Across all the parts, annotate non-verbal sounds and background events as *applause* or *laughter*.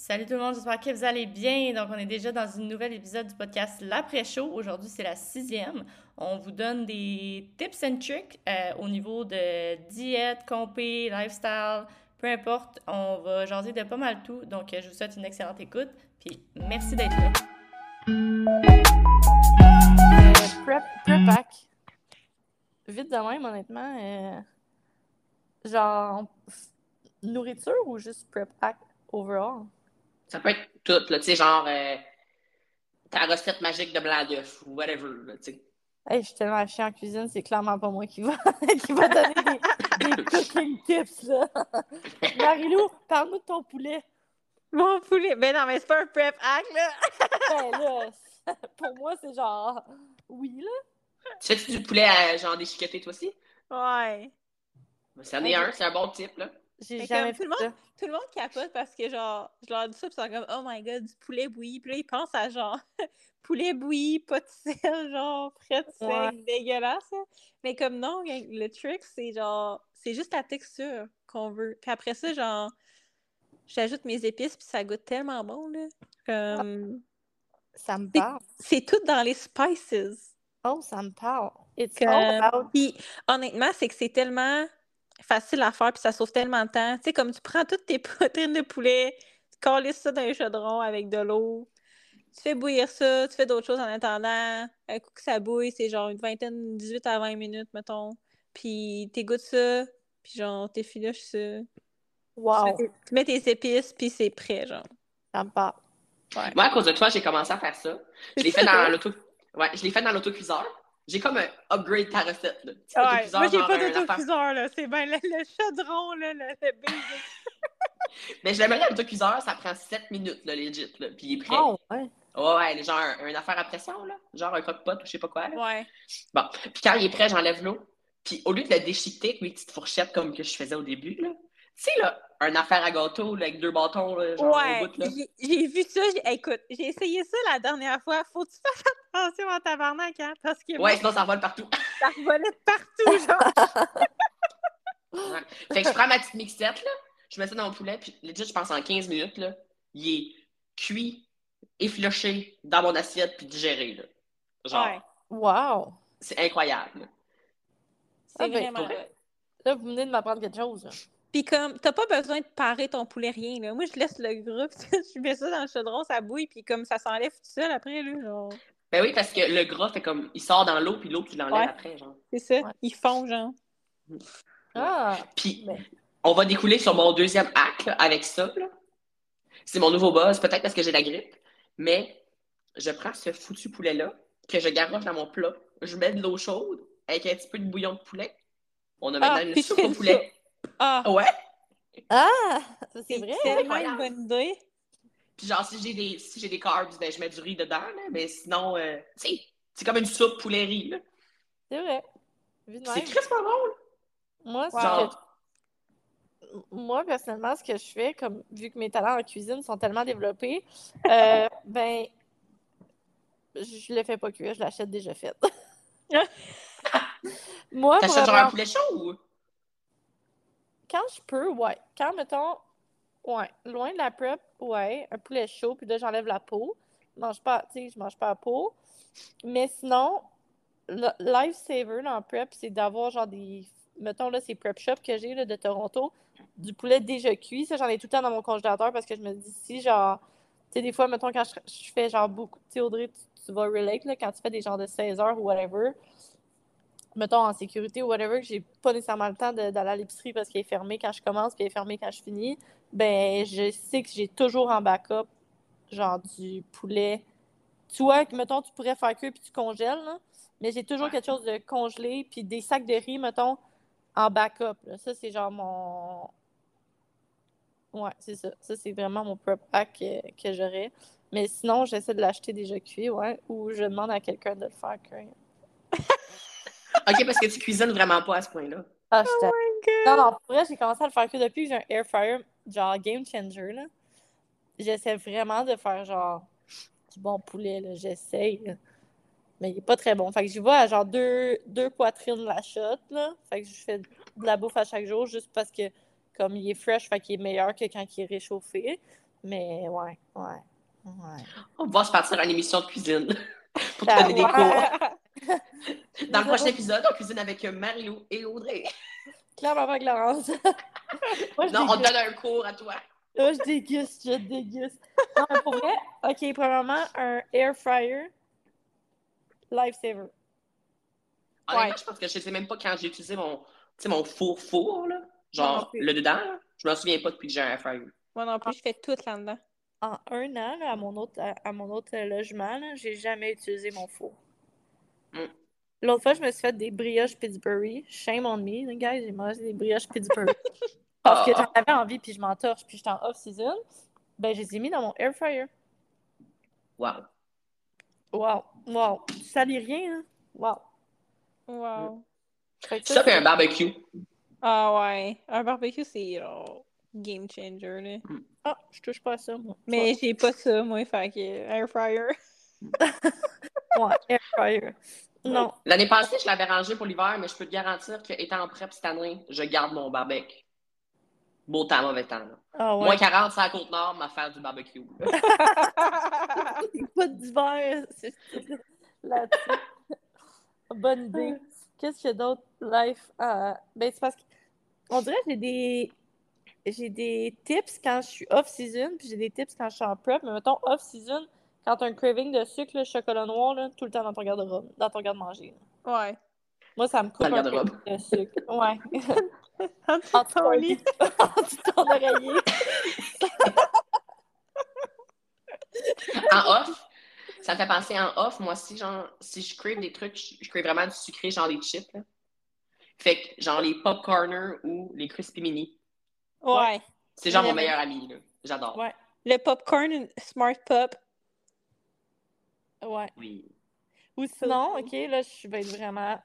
Salut tout le monde, j'espère que vous allez bien. Donc, on est déjà dans un nouvel épisode du podcast L'après-show. Aujourd'hui, c'est la sixième. On vous donne des tips and tricks euh, au niveau de diète, compé, lifestyle, peu importe. On va jaser de pas mal tout. Donc, je vous souhaite une excellente écoute. Puis, merci d'être là. Prep, prep pack. Vite de même, honnêtement. euh, genre, nourriture ou juste prep pack overall? Ça peut être tout, là, tu sais, genre euh, ta recette magique de blanc d'œuf ou whatever, là, tu sais. Hey, je suis tellement chien en cuisine, c'est clairement pas moi qui va, *laughs* qui va donner des, des *laughs* cooking tips, là. Marilou, parle-nous de ton poulet. Mon poulet. Ben non, mais c'est pas un prep hack, là. *laughs* Ben là, pour moi, c'est genre... Oui, là. Tu fais du poulet à, genre déchiqueté, toi aussi? Ouais. Ben, C'en est un, c'est un bon type, là. J'ai Mais jamais tout le ça. Tout le monde capote parce que, genre, je leur dis ça, puis ils sont comme, oh my god, du poulet bouilli. Puis là, ils pensent à, genre, *laughs* poulet bouilli, pas de sel, genre, frais de sel, Ouais. dégueulasse. hein. Mais comme non, le trick, c'est genre, c'est juste la texture qu'on veut. Puis après ça, genre, j'ajoute mes épices, puis ça goûte tellement bon, là. Comme, Ça me parle. c'est tout dans les spices. Oh, ça me parle. It's Comme- all about... Puis honnêtement, c'est que c'est tellement facile à faire, puis ça sauve tellement de temps. Tu sais, comme tu prends toutes tes *laughs* poitrines de poulet, tu calisses ça dans un chaudron avec de l'eau, tu fais bouillir ça, tu fais d'autres choses en attendant. Un coup que ça bouille, c'est genre une vingtaine, 18 à 20 minutes, mettons. Puis t'égouttes ça, puis genre t'effiloches ça. Tu, Wow, mets tes, tu mets tes épices, puis c'est prêt, genre. ça me parle. Ouais. Moi, à cause de toi, j'ai commencé à faire ça. Je *laughs* l'ai fait dans l'auto... Ouais, je l'ai fait dans l'autocuiseur. J'ai comme un upgrade ta recette, là. Petit Ouais, autocuiseur, moi, j'ai pas d'autocuiseur, là. C'est bien le, le chaudron, là, le, le basic. *laughs* Mais je l'aimerais à l'autocuiseur, ça prend 7 minutes, là, legit, là. Puis il est prêt. Oh, ouais. Ouais, ouais, genre un, une affaire à pression, là. Genre un croque-pot ou je sais pas quoi, là. Ouais. Bon. Puis quand il est prêt, j'enlève l'eau. Puis au lieu de le déchiqueter avec mes petites fourchettes comme que je faisais au début, là, tu sais, là, un affaire à gâteau, là, avec deux bâtons, là, genre Ouais, au bout, là. j'ai- vu ça. j'ai- Écoute, j'ai essayé ça la dernière fois. Faut que tu fasses attention à tabarnak, hein, parce que moi, Ouais, sinon ça vole partout. *laughs* ça revolait de partout, genre. *laughs* Ouais. Fait que je prends ma petite mixette, là, je mets ça dans mon poulet, puis legit, je pense en 15 minutes, là, il est cuit, effiloché dans mon assiette, puis digéré, là. Genre, Ouais, Wow. c'est incroyable. là. c'est Ah, vraiment. Là, vous venez de m'apprendre quelque chose. Puis comme, t'as pas besoin de parer ton poulet, rien, là. Moi, je laisse le groupe, *laughs* je mets ça dans le chaudron, ça bouille, puis comme ça s'enlève tout seul après, là, genre. Ben oui, parce que le gras fait comme, il sort dans l'eau, puis l'eau, tu l'enlèves Ouais. après, genre. C'est ça, Ouais. ils font, genre. Ah, Puis, Ben. on va découler sur mon deuxième acte là, avec ça. là. C'est mon nouveau buzz, peut-être parce que j'ai la grippe, mais je prends ce foutu poulet-là, que je garoche dans mon plat, je mets de l'eau chaude avec un petit peu de bouillon de poulet. On a Ah, maintenant une soupe au poulet. Ah, Ouais! ah ça, c'est c'est vrai. tellement incroyable. une bonne idée. Puis genre, si j'ai des, si j'ai des carbs, ben, je mets du riz dedans, là, mais sinon, euh, tu sais, c'est comme une soupe poulet-riz. là. C'est vrai. C'est bon. là. Moi, que- moi, personnellement, ce que je fais, comme vu que mes talents en cuisine sont tellement développés, euh, *laughs* ben, je le fais pas cuire, je l'achète déjà fait. *laughs* Moi, T'achètes genre un poulet chaud ou? Quand je peux, ouais. Quand, mettons, ouais, loin de la prep, ouais, un poulet chaud, puis là, j'enlève la peau. Je mange pas, tu sais, je mange pas la peau. Mais sinon, le lifesaver dans prep, c'est d'avoir genre des, mettons, là, ces prep shops que j'ai, de Toronto, du poulet déjà cuit. Ça, j'en ai tout le temps dans mon congélateur parce que je me dis, si, genre, tu sais, des fois, mettons, quand je, fais genre beaucoup, tu sais, Audrey, tu, tu vas relate, là, quand tu fais des genres de 16 heures ou whatever, mettons, en sécurité ou whatever, que j'ai pas nécessairement le temps d'aller à l'épicerie parce qu'elle est fermée quand je commence puis elle est fermée quand je finis, ben, je sais que j'ai toujours en backup, genre, du poulet. Tu vois, que, mettons, tu pourrais faire cuire puis tu congèles, là, mais j'ai toujours quelque chose de congelé puis des sacs de riz, mettons, en backup, là. Ça, c'est genre mon... Ouais, c'est ça. Ça, c'est vraiment mon prep pack que, que j'aurais. Mais sinon, j'essaie de l'acheter déjà cuit, ouais, ou je demande à quelqu'un de le faire cuire. *laughs* Ok, parce que tu cuisines vraiment pas à ce point-là. Ah, je t'aime. Non, non, pour vrai, j'ai commencé à le faire que depuis que j'ai un air fryer, genre game changer, là. J'essaie vraiment de faire genre du bon poulet, là. J'essaye. là. Mais il est pas très bon. Fait que j'y vais à genre deux, deux poitrines la shot, là. Fait que je fais de la bouffe à chaque jour juste parce que comme il est fresh, fait qu'il est meilleur que quand il est réchauffé. Mais ouais, ouais, ouais. On va se partir en émission de cuisine *laughs* pour te donner des cours. *laughs* Dans le prochain épisode, on cuisine avec Marie-Lou et Audrey. *laughs* Clairement pas Clarence. *laughs* Moi, je Non, on te donne un cours à toi. Moi, je déguste, je déguste. Non, mais pour vrai, OK, premièrement, un air fryer lifesaver. Honnêtement, Ouais. je pense que je sais même pas quand j'ai utilisé mon, tu sais, mon four-four, là. Genre, le dedans, là. Je m'en souviens pas depuis que j'ai un air fryer. Moi non plus, je fais tout là-dedans. En un an, là, à mon autre, à, à mon autre euh, logement, j'ai jamais utilisé mon four. Mm. L'autre fois, je me suis fait des brioches Pittsburgh. Shame on me, les gars, j'ai mangé des brioches Pittsburgh. *laughs* Parce que Ah. j'en avais envie, puis je m'entorche, puis j'étais en off-season. Ben, je les ai mis dans mon air fryer. Wow. Wow, wow. Tu salis rien, hein? Wow. Wow. Que Ça, fait c'est- un barbecue. Ah ouais. Un barbecue, c'est game changer, là. Ah, je touche pas à ça, moi. Mais j'ai pas ça, moi, fait que air fryer. *laughs* Ouais, air fryer. Non. L'année passée, je l'avais rangé pour l'hiver, mais je peux te garantir qu'étant en prep cette année, je garde mon barbecue. Beau temps, mauvais temps. là. Ah ouais. Moins 40, c'est à Côte-Nord, m'a faire du barbecue. *laughs* Pas d'hiver, c'est là-dessus. Bonne idée. Qu'est-ce qu'il y a d'autre? Life? ah, ben, c'est parce que. On dirait que j'ai des. J'ai des tips quand je suis off-season, puis j'ai des tips quand je suis en prep. Mais mettons, off-season, quand t'as un craving de sucre, là, chocolat noir, là, tout le temps dans ton garde-robe, dans ton garde-manger. ouais. Moi, ça me coupe Dans le un garde-robe. craving de sucre. Ouais. En dessous de ton lit. en dessous de ton oreiller. En off, ça me fait penser en off, moi aussi, genre, si je crave des trucs, je, crave vraiment du sucré, genre des chips. là. Fait que, genre, les popcorners ou les crispy mini. Ouais. C'est genre mon meilleur ami, là. J'adore. Ouais. Le popcorn Smart Pop. Ouais. Oui. Ou sinon, OK, là, je vais être vraiment,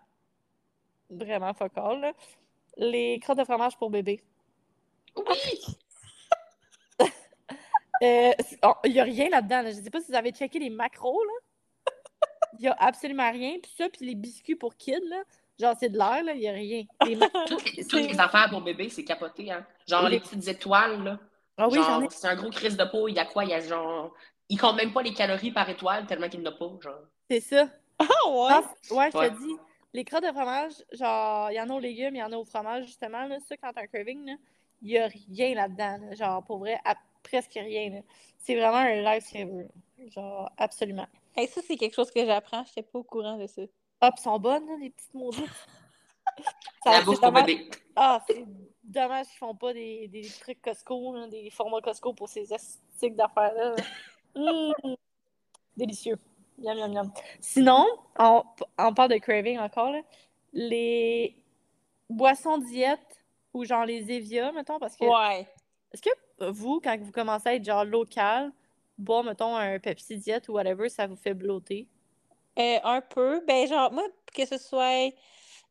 vraiment focal, là. Les crottes de fromage pour bébé. Oui! *laughs* Euh, oh, Il n'y a rien là-dedans. là. Je ne sais pas si vous avez checké les macros, là. *laughs* Il n'y a absolument rien. Puis ça, puis les biscuits pour kids, là. Genre, c'est de l'air, là. Il n'y a rien. Les Toutes les, toutes les affaires pour bébé, c'est capoté, hein. Genre, Les- petites étoiles, là. Ah oui, genre, c'est un gros crise de peau. Il y a quoi? Il y a genre... Il compte même pas les calories par étoile tellement qu'il n'y en a pas, genre. C'est ça. Ah ouais? Ah, ouais, je Ouais. te dis. Les crottes de fromage, genre, il y en a aux légumes, il y en a au fromage, justement. Là, ça, quand t'as un craving, là, il n'y a rien là-dedans. là. Genre, pour vrai, à- presque rien. là. C'est vraiment un lifesaver. Genre, absolument. Hey, ça, c'est quelque chose que j'apprends. Je n'étais pas au courant de ça. Ah, puis sont bonnes, là, les petites maudites. Ça, *laughs* la bouffe pour dommage- bébé. Ah, c'est dommage qu'ils font pas des, des trucs Costco, là, des formats Costco pour ces esthétiques d'affaires-là. *laughs* Mmh. Délicieux. Miam, miam, miam. Sinon, on, on parle de craving encore, là. Les boissons diète ou genre les Evia, mettons, parce que Ouais. est-ce que vous, quand vous commencez à être genre local, boire, mettons, un Pepsi diète ou whatever, ça vous fait blotter? Euh, un peu. Ben, genre, moi, que ce soit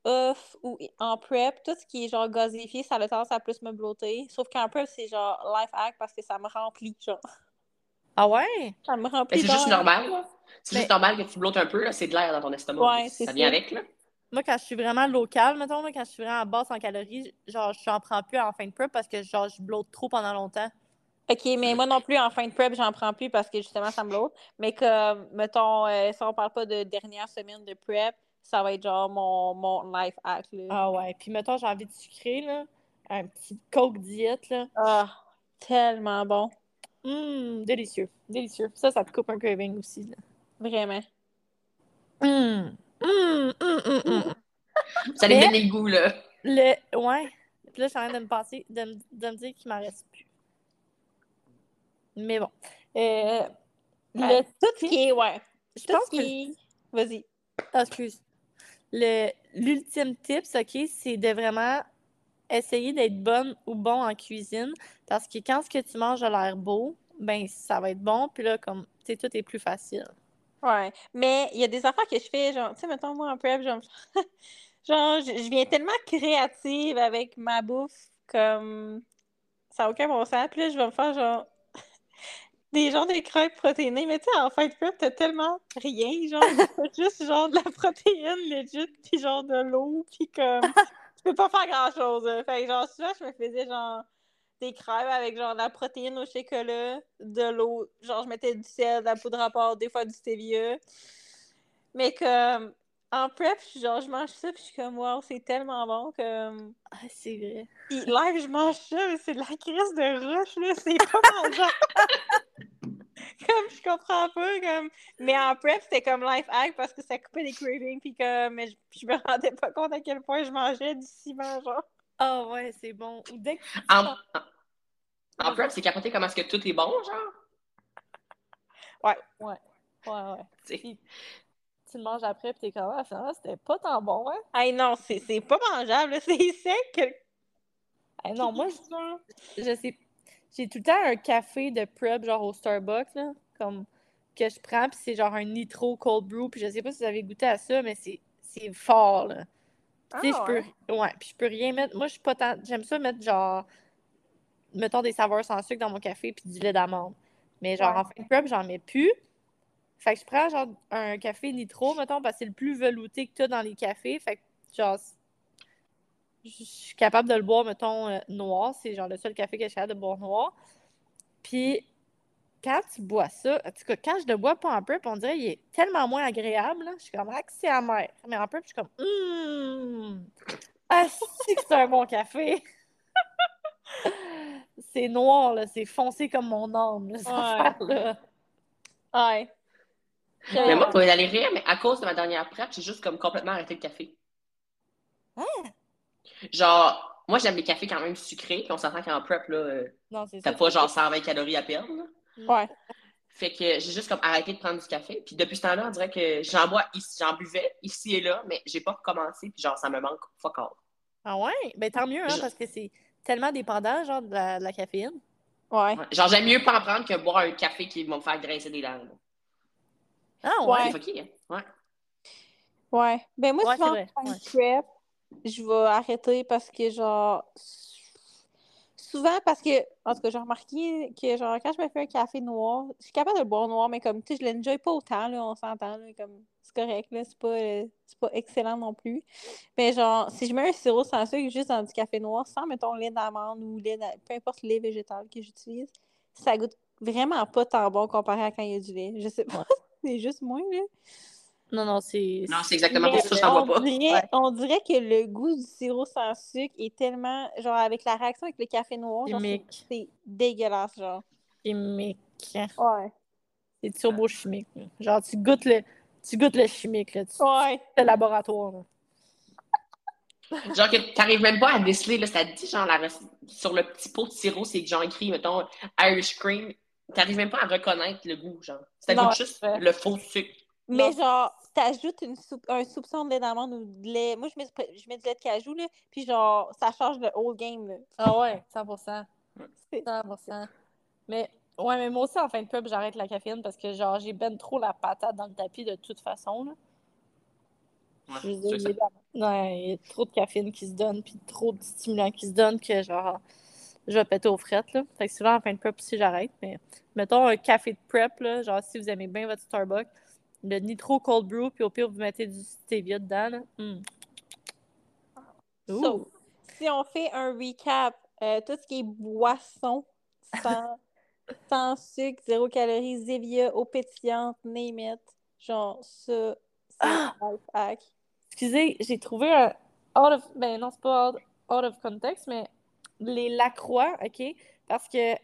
off ou en prep, tout ce qui est genre gazéifié, ça a tendance à plus me blotter. Sauf qu'en prep, c'est genre life hack parce que ça me remplit, genre. Ah ouais? Ça me remplit c'est juste normal, là. C'est Mais- juste normal que tu blottes un peu, là. C'est de l'air dans ton estomac. Ouais, ça vient ça. avec, là. Moi, quand je suis vraiment locale, mettons, là, quand je suis vraiment basse en calories, genre, je n'en prends plus en fin de prep parce que, genre, je blotte trop pendant longtemps. Ok, mais moi non plus, en fin de prep, j'en prends plus parce que justement, ça me blotte. Mais comme, mettons, euh, si on parle pas de dernière semaine de prep, ça va être genre mon, mon life hack, là. Ah ouais. Puis, mettons, j'ai envie de sucrer, là, un petit Coke diète, là. Ah, tellement bon. Hum, délicieux. Délicieux. Ça, ça te coupe un craving aussi, là. Vraiment. Hum, hum. Ça Mais- donner le goût, là. Le... Ouais. Puis là, je suis en train de me passer, de me, de me dire qu'il m'en reste plus. Mais bon. Euh, le tout qui est, ouais. Je Tout pense qui que. Vas-y. Ah, excuse. Le, l'ultime tips, OK, c'est de vraiment essayer d'être bonne ou bon en cuisine. Parce que quand ce que tu manges a l'air beau, ben ça va être bon. Puis là, comme, tu sais, tout est plus facile. Ouais. Mais il y a des affaires que je fais, genre, tu sais, mettons, moi, en prep, *laughs* genre, genre je, viens tellement créative avec ma bouffe, comme, ça n'a aucun bon sens. Puis là, je vais me faire, genre, *laughs* des genres de crêpes protéinées. Mais tu sais, en fin de prep, t'as tellement rien, genre, *laughs* juste, genre, de la protéine, legit, puis genre, de l'eau, puis comme, tu peux pas faire grand-chose. Fait que, genre, souvent, je me faisais, genre, des crèmes avec genre de la protéine au chocolat, de l'eau. Genre, je mettais du sel, de la poudre à part, des fois du stevia. Mais comme en prep, genre, je mange ça, puis je suis comme, wow, c'est tellement bon que. Ah, c'est vrai. Puis live, je mange ça, mais c'est de la crise de roche, là. C'est pas mangeable. *laughs* *laughs* comme, je comprends pas, comme. Mais en prep, c'était comme life hack parce que ça coupait les cravings, puis comme. Mais je, je me *laughs* rendais pas compte à quel point je mangeais du ciment, genre. Ah, ouais, c'est bon. Ou dès que. En, en, en prep, c'est capoté comment est-ce que tout est bon, genre? Ouais, ouais. Ouais, ouais. Tu sais. Puis, tu le manges après, puis t'es comme, ah, finalement, c'était pas tant bon, hein? Hey, non, c'est c'est pas mangeable. *laughs* C'est sec. Eh non, moi, je, je sais. J'ai tout le temps un café de prep, genre au Starbucks, là, comme que je prends, puis c'est genre un nitro cold brew, puis je sais pas si vous avez goûté à ça, mais c'est c'est fort, là. Tu sais, Ah, je peux. Ouais, puis je peux rien mettre. Moi, je suis pas tant. J'aime ça mettre genre. Mettons des saveurs sans sucre dans mon café, puis du lait d'amande. Mais genre, Ouais. en fin de prep, j'en mets plus. Fait que je prends genre un café nitro, mettons, parce que c'est le plus velouté que tu as dans les cafés. Fait que, genre, je suis capable de le boire, mettons, euh, noir. C'est genre le seul café que je suis capable de boire noir. Puis, quand tu bois ça, en tout cas, quand je le bois pas en prep, on dirait qu'il est tellement moins agréable. là. Je suis comme, ah, que c'est amer. Mais en prep, je suis comme, hum, ah, c'est que c'est un bon café. *laughs* c'est noir, là, c'est foncé comme mon âme, là, cette Ouais. affaire-là. Ouais. Mais moi, pour aller rire, mais à cause de ma dernière prep, j'ai juste comme complètement arrêté le café. Genre, moi, j'aime les cafés quand même sucrés, puis on s'entend qu'en prep, là, euh, t'as ça. pas genre 120 calories à perdre. là. Ouais. Fait que j'ai juste comme arrêté de prendre du café. Puis depuis ce temps-là, on dirait que j'en bois ici, j'en buvais ici et là, mais j'ai pas recommencé, puis genre, ça me manque fuck all. Ah ouais? Ben tant mieux, hein, Je- parce que c'est tellement dépendant, genre, de la, de la caféine. Ouais. Ouais. Genre, j'aime mieux pas en prendre que boire un café qui va me faire graisser des dents. là. Ah Ouais. C'est fucké, hein? Ouais. Ouais. Ben moi, Ouais, souvent, en ouais. Je vais arrêter parce que, genre, souvent parce que, en tout cas, j'ai remarqué que, genre, quand je me fais un café noir, je suis capable de le boire noir, mais comme, tu sais, je l'enjoy pas autant, là, on s'entend, là, comme, c'est correct, là, c'est pas, euh, pas excellent non plus. Mais, genre, si je mets un sirop sans sucre juste dans du café noir, sans, mettons, lait d'amande ou lait, peu importe le lait végétal que j'utilise, ça goûte vraiment pas tant bon comparé à quand il y a du lait. Je sais pas, *laughs* c'est juste moi, là. Non, non, c'est. Non, c'est exactement pour ça on bois pas. dirait, Ouais. on dirait que le goût du sirop sans sucre est tellement, genre, avec la réaction avec le café noir, genre, c'est Chimique. c'est dégueulasse, genre. chimique. Ouais. C'est turbo chimique. là. Genre, tu goûtes le, tu goûtes le chimique, là. Tu, Ouais. le laboratoire, là. *laughs* Genre que t'arrives même pas à déceler, là, ça te dit, genre, la sur le petit pot de sirop, c'est genre écrit, mettons, Irish Cream. T'arrives même pas à reconnaître le goût, genre. Ça goûte juste c'est le faux sucre. Mais Non. genre, t'ajoutes une soupe- un soupçon de lait d'amande ou de lait. Moi, je mets, je mets du lait de cajou, là, puis genre, ça change le whole game, là. Ah ouais, 100%. *laughs* C'est- 100%. Mais, ouais, mais moi aussi, en fin de pub, j'arrête la caféine parce que, genre, j'ai ben trop la patate dans le tapis de toute façon, là. Ouais, Je veux dire, il y a- ouais, il y a trop de caféine qui se donne, puis trop de stimulants qui se donnent que, genre, je vais péter aux frettes, là. Fait que souvent, en fin de prep aussi, j'arrête. Mais, mettons, un café de prep, là, genre, si vous aimez bien votre Starbucks, le nitro cold brew, puis au pire, vous mettez du stevia dedans, là. So, Ouh. si on fait un recap, euh, tout ce qui est boisson, sans, *laughs* sans sucre, zéro calorie, Zevia, eau pétillante, name it, genre, ça, c'est Ah! un life hack. Excusez, j'ai trouvé un out of. Ben non, c'est pas out, out of context, mais les Lacroix, OK? Parce que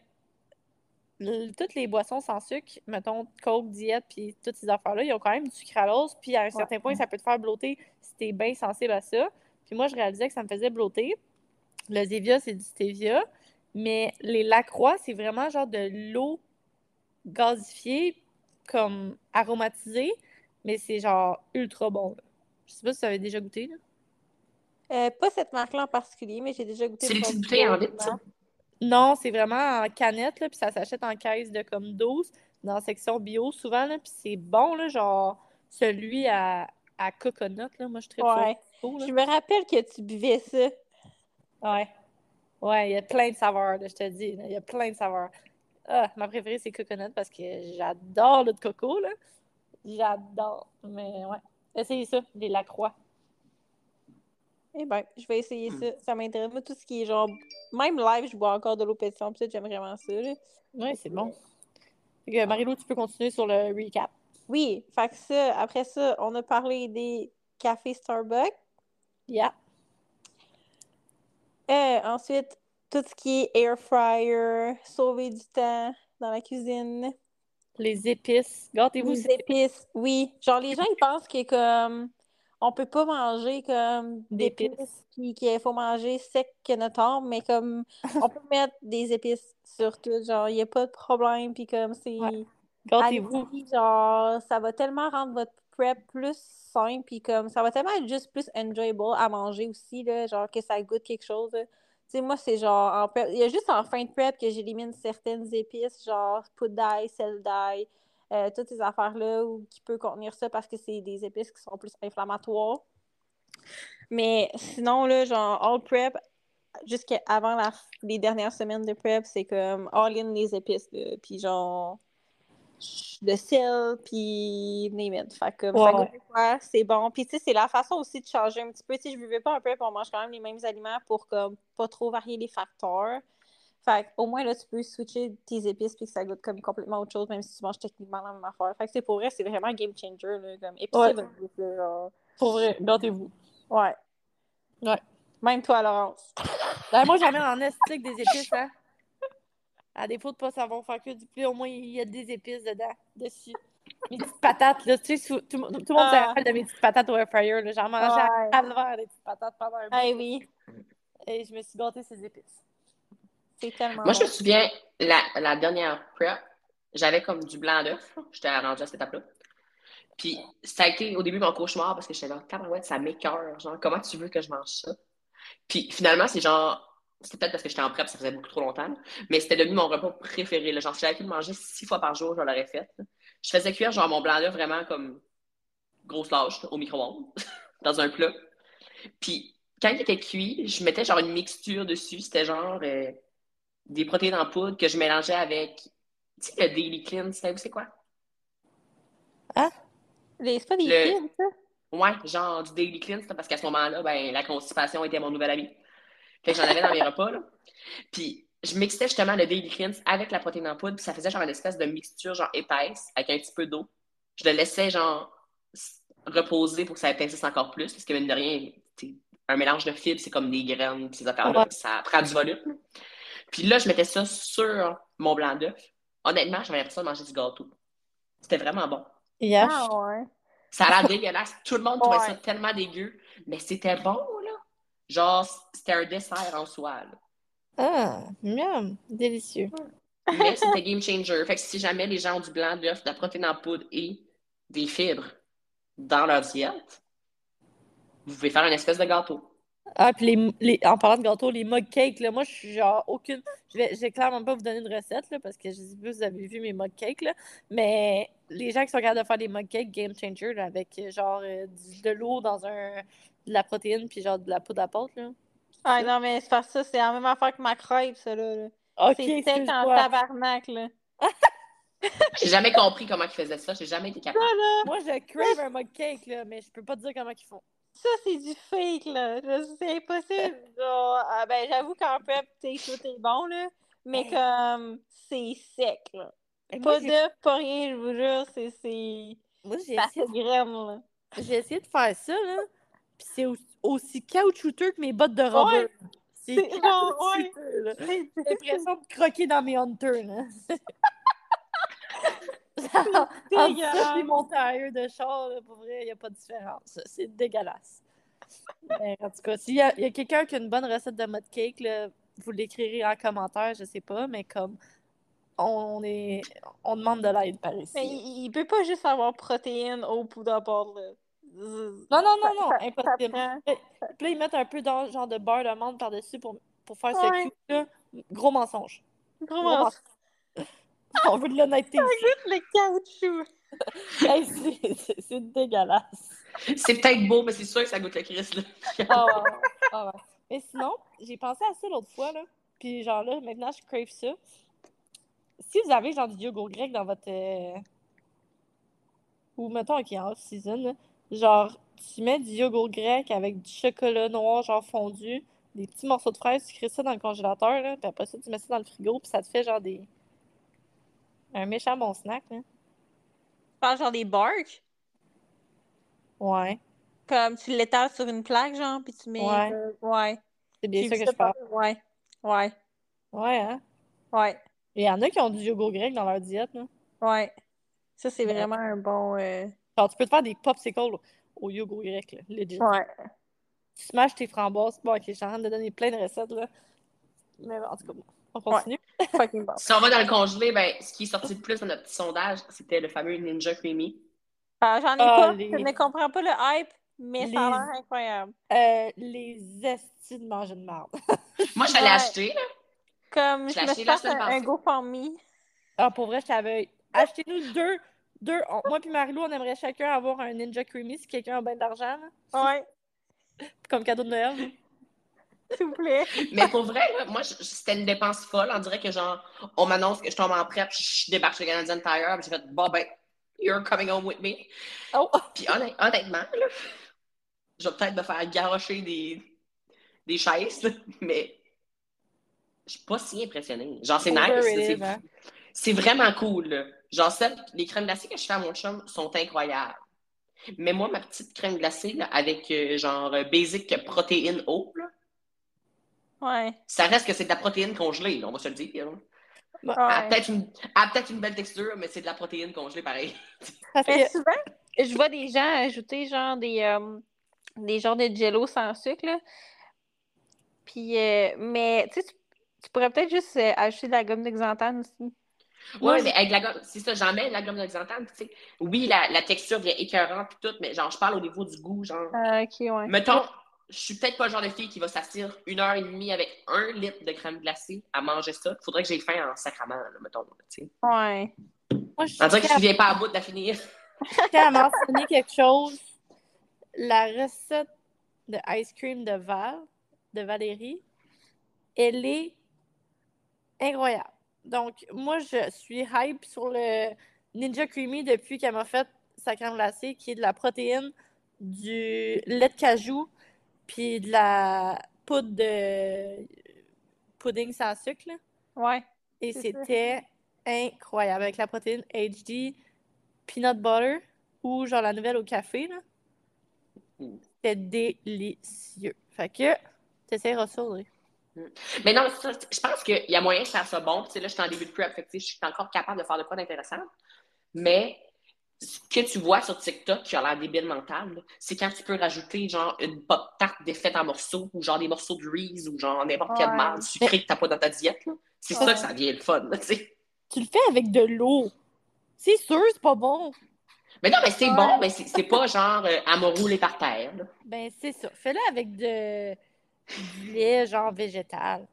le- toutes les boissons sans sucre, mettons Coke, diète, puis toutes ces affaires-là, ils ont quand même du sucralose, puis à un certain point, ça peut te faire blotter si t'es bien sensible à ça. Puis moi, je réalisais que ça me faisait blotter. Le Zevia, c'est du stevia, mais les Lacroix, c'est vraiment genre de l'eau gazifiée, comme aromatisée, mais c'est genre ultra bon. là. Je sais pas si tu avais déjà goûté, là. Euh, pas cette marque-là en particulier, mais j'ai déjà goûté C'est les le petites bouteilles en litre, ça? Non, c'est vraiment en canette, là, puis ça s'achète en caisse de comme 12 dans la section bio souvent, là, puis c'est bon, là, genre celui à, à coconut, là, moi je trouve Ouais. Je me rappelle que tu buvais ça. Ouais. Ouais, il y a plein de saveurs, là, je te dis, il y a plein de saveurs. Ah, ma préférée, c'est coconut parce que j'adore le de coco, là. J'adore. Mais ouais. Essayez ça, les Lacroix. Eh ben, je vais essayer ça. Ça m'intéresse. Moi, tout ce qui est genre. Même live, je bois encore de l'eau pétillante. Peut-être j'aime vraiment ça. Oui, c'est bon. Fait que, Marie-Lou, tu peux continuer sur le recap. Oui, fait que ça, après ça, on a parlé des cafés Starbucks. Yeah. Euh, ensuite, tout ce qui est air fryer, sauver du temps dans la cuisine. Les épices. Gâtez-vous. Les épices, oui. Genre, les gens, ils pensent que comme on peut pas manger comme D'épices. d'épices, puis qu'il faut manger sec que notre arme, mais comme on peut *laughs* mettre des épices sur tout, genre, il n'y a pas de problème, puis comme c'est... Ouais. Allez-y, genre, ça va tellement rendre votre prep plus simple, puis comme, ça va tellement être juste plus enjoyable à manger aussi, là, genre, que ça goûte quelque chose, là. Tu sais, moi, c'est genre, en prep, il y a juste en fin de prep que j'élimine certaines épices, genre poudre d'ail, sel d'ail, euh, toutes ces affaires-là, ou qui peut contenir ça parce que c'est des épices qui sont plus inflammatoires. Mais sinon, là, genre, all prep, jusqu'avant la- les dernières semaines de prep, c'est comme all in les épices, là, puis genre de sel, puis name it. Fait que quoi, c'est bon. Puis tu sais, c'est la façon aussi de changer un petit peu. Sais, je vivais pas un prep, on mange quand même les mêmes aliments pour comme pas trop varier les facteurs. Fait au moins, là, tu peux switcher tes épices puis que ça goûte comme complètement autre chose, même si tu manges techniquement la même affaire. Fait que c'est pour vrai, c'est vraiment game changer, là, comme épicé Ouais. votre bouffe, là, genre. Pour vrai, gâtez-vous. Ouais. Ouais. Même toi, Laurence. *laughs* Ben, moi, mets en estique des épices, hein. À défaut de pas savoir faire que du poulet, au moins, il y a des épices dedans, dessus. Mes petites patates, là, tu sais, tout, le monde- tout le monde se Ah. rappelle de mes petites patates au air fryer, là. J'en mangeais à Ouais. calvaire des petites patates pendant un bout. Ah oui, Et je me suis gâtée ces épices. C'est tellement Moi, je me souviens, la, la dernière prep, j'avais comme du blanc d'œuf. J'étais rendue à cette étape-là. Puis, ça a été au début mon cauchemar parce que j'étais là, tabarouette, ça m'écœure. Genre, comment tu veux que je mange ça? Puis, finalement, c'est genre, c'était peut-être parce que j'étais en prep, ça faisait beaucoup trop longtemps, mais c'était devenu mon repas préféré. là. Genre, si j'avais pu le manger six fois par jour, je l'aurais fait. Je faisais cuire, genre, mon blanc d'œuf vraiment comme grosse lâche au micro-ondes, *laughs* dans un plat. Puis, quand il était cuit, je mettais genre une mixture dessus. C'était genre euh, des protéines en poudre que je mélangeais avec. Tu sais, le Daily Clean, c'est c'est quoi? Les- C'est pas des Le- fibres, ça? Ouais, genre du Daily Clean, parce qu'à ce moment-là, ben, la constipation était mon nouvel ami. Fait que j'en avais dans mes repas, là. Puis, je mixais justement le Daily Clean avec la protéine en poudre, puis ça faisait genre une espèce de mixture, genre épaisse, avec un petit peu d'eau. Je le laissais, genre, reposer pour que ça épaississe encore plus, parce que, mine de rien, un mélange de fibres, c'est comme des graines, ces affaires-là, Ouais. puis ça prend du volume. Puis là, je mettais ça sur mon blanc d'œuf. Honnêtement, j'avais l'impression de manger du gâteau. C'était vraiment bon. Yeah. Ah ouais. Ça a l'air dégueulasse. Tout le monde trouvait Ouais. ça tellement dégueu. Mais c'était bon, là. Genre, c'était un dessert en soi. là. Ah, miam, délicieux. Mais c'était game changer. Fait que si jamais les gens ont du blanc d'œuf, de la protéine en poudre et des fibres dans leur diète, vous pouvez faire une espèce de gâteau. Ah, puis les, les- en parlant de gâteau, les mug cakes, là, moi, je suis genre aucune. Je vais, je vais clairement pas vous donner une recette, là, parce que je sais pas si vous avez vu mes mug cakes, là. Mais les gens qui sont capables de faire des mug cakes game changer, là, avec euh, genre euh, du- de l'eau dans un. de la protéine, puis genre de la poudre à pâte, là. Ah non, mais c'est parce ça, c'est la même affaire que ma crêpe, ça, là. là. C'est sec en tabarnak, là. *laughs* *laughs* J'ai jamais compris comment ils faisaient ça. J'ai jamais été capable. Moi, je crave un mug cake, là, mais je peux pas te dire comment ils font. Ça, c'est du fake, là. C'est impossible. *laughs* Genre, ah, ben, j'avoue qu'en prep, tu sais, tout est bon, là. Mais comme, c'est sec, là. Moi, Pas d'œuf, pas rien, je vous jure, c'est... c'est... moi, j'ai essayé, graine, là. j'ai essayé de faire ça, là. Puis c'est au- aussi caoutchouteux que mes bottes de rubber. Ouais. *laughs* C'est genre, ouais. caoutchouteux, là. J'ai l'impression de croquer dans mes hunters, là. *laughs* Ça *laughs* de char, là, pour vrai, il n'y a pas de différence. C'est dégueulasse. Mais en tout cas, s'il y a, quelqu'un qui a une bonne recette de mud cake, là, vous l'écrirez en commentaire, je sais pas, mais comme on est on demande de l'aide par ici. Mais il, il peut pas juste avoir protéines, eau, poudre à pâte, là. Non, non, non, non, Ça- ça impossible. prend- Puis là, ils mettent un peu dans, genre de beurre d'amande par-dessus pour, pour faire Ouais. ce cube là Gros mensonge. Gros Gros mensonge. *laughs* On veut de l'honnêteté ici. Le caoutchouc. *laughs* Hey, c'est- dégueulasse. C'est peut-être beau, mais c'est sûr que ça goûte le Christ. là. Ah ah ouais. Mais sinon, j'ai pensé à ça l'autre fois, là. Puis genre là, maintenant, je crave ça. Si vous avez genre du yogourt grec dans votre... euh, Ou mettons qui est en off-season, là, genre, tu mets du yogourt grec avec du chocolat noir, genre fondu, des petits morceaux de fraises, tu crées ça dans le congélateur, là, puis après ça, tu mets ça dans le frigo, puis ça te fait genre des. Un méchant bon snack, là. Pas genre des barks? Ouais. Comme tu l'étales sur une plaque, genre, puis tu mets. Ouais. euh, ouais. C'est bien ça que je par- fais. Ouais. Ouais. Ouais, hein? Ouais. Il y en a qui ont du yogourt grec dans leur diète, là. Ouais. Ça, c'est Ouais. vraiment un bon. euh, Genre, tu peux te faire des popsicles au yogourt grec, là. Legit. Ouais. Tu smashes tes framboises. Bon, ok, je suis en train de donner plein de recettes, là. Mais en tout cas, bon, on continue. *laughs* Si on va dans le congelé, ben, ce qui est sorti de plus dans notre petit sondage, c'était le fameux Ninja Creamy. Ah, J'en ai pas. les- Je ne comprends pas le hype, mais ça a l'air incroyable. Euh, les estis de manger de marde. *laughs* Moi, je l'ai Ouais. acheté, là. Comme Je je me acheté semaine un, un. GoFundMe. Ah, pour vrai, je t'avais. Achetez-nous deux. deux. on- Moi puis Marilou, on aimerait chacun avoir un Ninja Creamy si quelqu'un a bien d'argent. Ouais, *laughs* Comme cadeau de Noël. *laughs* s'il vous plaît. Mais pour vrai, là, moi, c'était une dépense folle. On dirait que, genre, on m'annonce que je tombe en prep, je débarque chez Canadian Tire, puis j'ai fait, bon, ben, you're coming home with me. Oh! Puis honnêt- honnêtement, là, je vais peut-être me faire garrocher des, des chaises, là, *laughs* mais je suis pas si impressionnée. Genre, c'est nice. c'est- hein. C'est vraiment cool. là. Genre, celles- les crèmes glacées que je fais à mon chum sont incroyables. Mais moi, ma petite crème glacée, là, avec euh, genre euh, basic protéine eau, là, Ouais. ça reste que c'est de la protéine congelée, là, on va se le dire. là. Elle a peut-être une, belle texture, mais c'est de la protéine congelée pareil. *laughs* Parce Mais que. souvent, je vois des gens ajouter genre des, euh, des genres de jello sans sucre, là. Puis, euh, mais tu sais, tu, pourrais peut-être juste euh, ajouter de la gomme de xanthane aussi. Ouais, Moi, mais avec la gomme, c'est ça, j'en mets de la gomme de xanthane, tu sais. Oui, la, la texture vient écœurante et tout, mais genre, je parle au niveau du goût, genre. Ah, ok, ouais. Mettons, je suis peut-être pas le genre de fille qui va s'asseoir une heure et demie avec un litre de crème glacée à manger ça. Faudrait que j'ai faim en sacrament, là, mettons. Ouais. Moi, je On dirait que je viens pas à bout de la finir. tiens à mentionner quelque chose. La recette de ice cream de Val, de Valérie, elle est incroyable. Donc, moi, je suis hype sur le Ninja Creamy depuis qu'elle m'a fait sa crème glacée, qui est de la protéine, du lait de cajou, puis de la poudre de pudding sans sucre. là. Ouais. Et c'était incroyable avec la protéine HD, peanut butter ou genre la nouvelle au café. là. Mm. C'était délicieux. Fait que, t'essaieras ça, Audrey. Mais non, ça, je pense qu'il y a moyen de faire ça bon. Puis, tu sais, là, je suis en début de prep, fait que, je suis encore capable de faire de quoi d'intéressant. Mais ce que tu vois sur TikTok qui a l'air débile mental, c'est quand tu peux rajouter genre une pop tarte défaite en morceaux ou genre des morceaux de Reese ou genre n'importe quelle Ouais. marde sucrée que t'as pas dans ta diète. C'est Ouais. ça que ça devient le fun. tu le fais avec de l'eau. C'est sûr, c'est pas bon. Mais non, mais c'est Ouais. bon, mais c'est pas genre euh, à me rouler par terre. là. Ben, c'est ça. Fais-le avec de... du lait, genre végétal.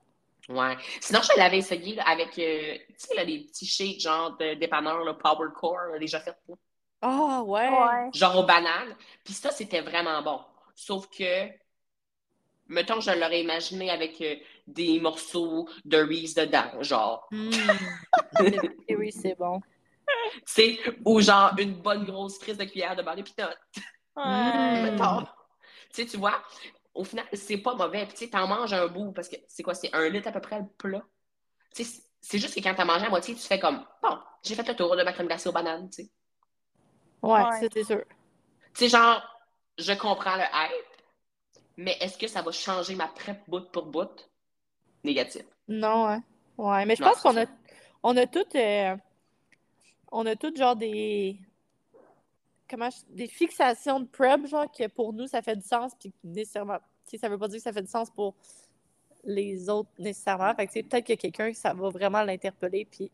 Ouais. Sinon, je l'avais essayé là, avec, euh, tu sais, les petits shakes genre de dépanneur, là, Power Core, déjà fait. là. Ah, ouais. Ouais. genre aux bananes. Puis ça, c'était vraiment bon. Sauf que, mettons, je l'aurais imaginé avec euh, des morceaux de Reese dedans, genre. *laughs* Mm. C'est- oui, c'est bon. Tu sais, ou genre une bonne grosse crise de cuillère de beurre de pinot. Ouais. Mm. *laughs* mettons. Tu sais, tu vois, au final, c'est pas mauvais. Puis tu sais, t'en manges un bout, parce que c'est quoi, c'est un litre à peu près le plat? Tu sais, c'est juste que quand t'as mangé à moitié, tu fais comme, bon, j'ai fait le tour de ma crème glacée aux bananes, tu sais. Ouais, Ouais. ça, c'est sûr. Tu sais, genre, je comprends le hype, mais est-ce que ça va changer ma prep bout pour bout? Négatif. Non, hein. Ouais, mais je Non, pense qu'on a, on a toutes, euh, on a toutes genre des, comment, je- des fixations de prep, genre que pour nous ça fait du sens, puis nécessairement, tu sais, ça veut pas dire que ça fait du sens pour les autres nécessairement. Fait que tu sais, peut-être qu'il y a quelqu'un que ça va vraiment l'interpeller, puis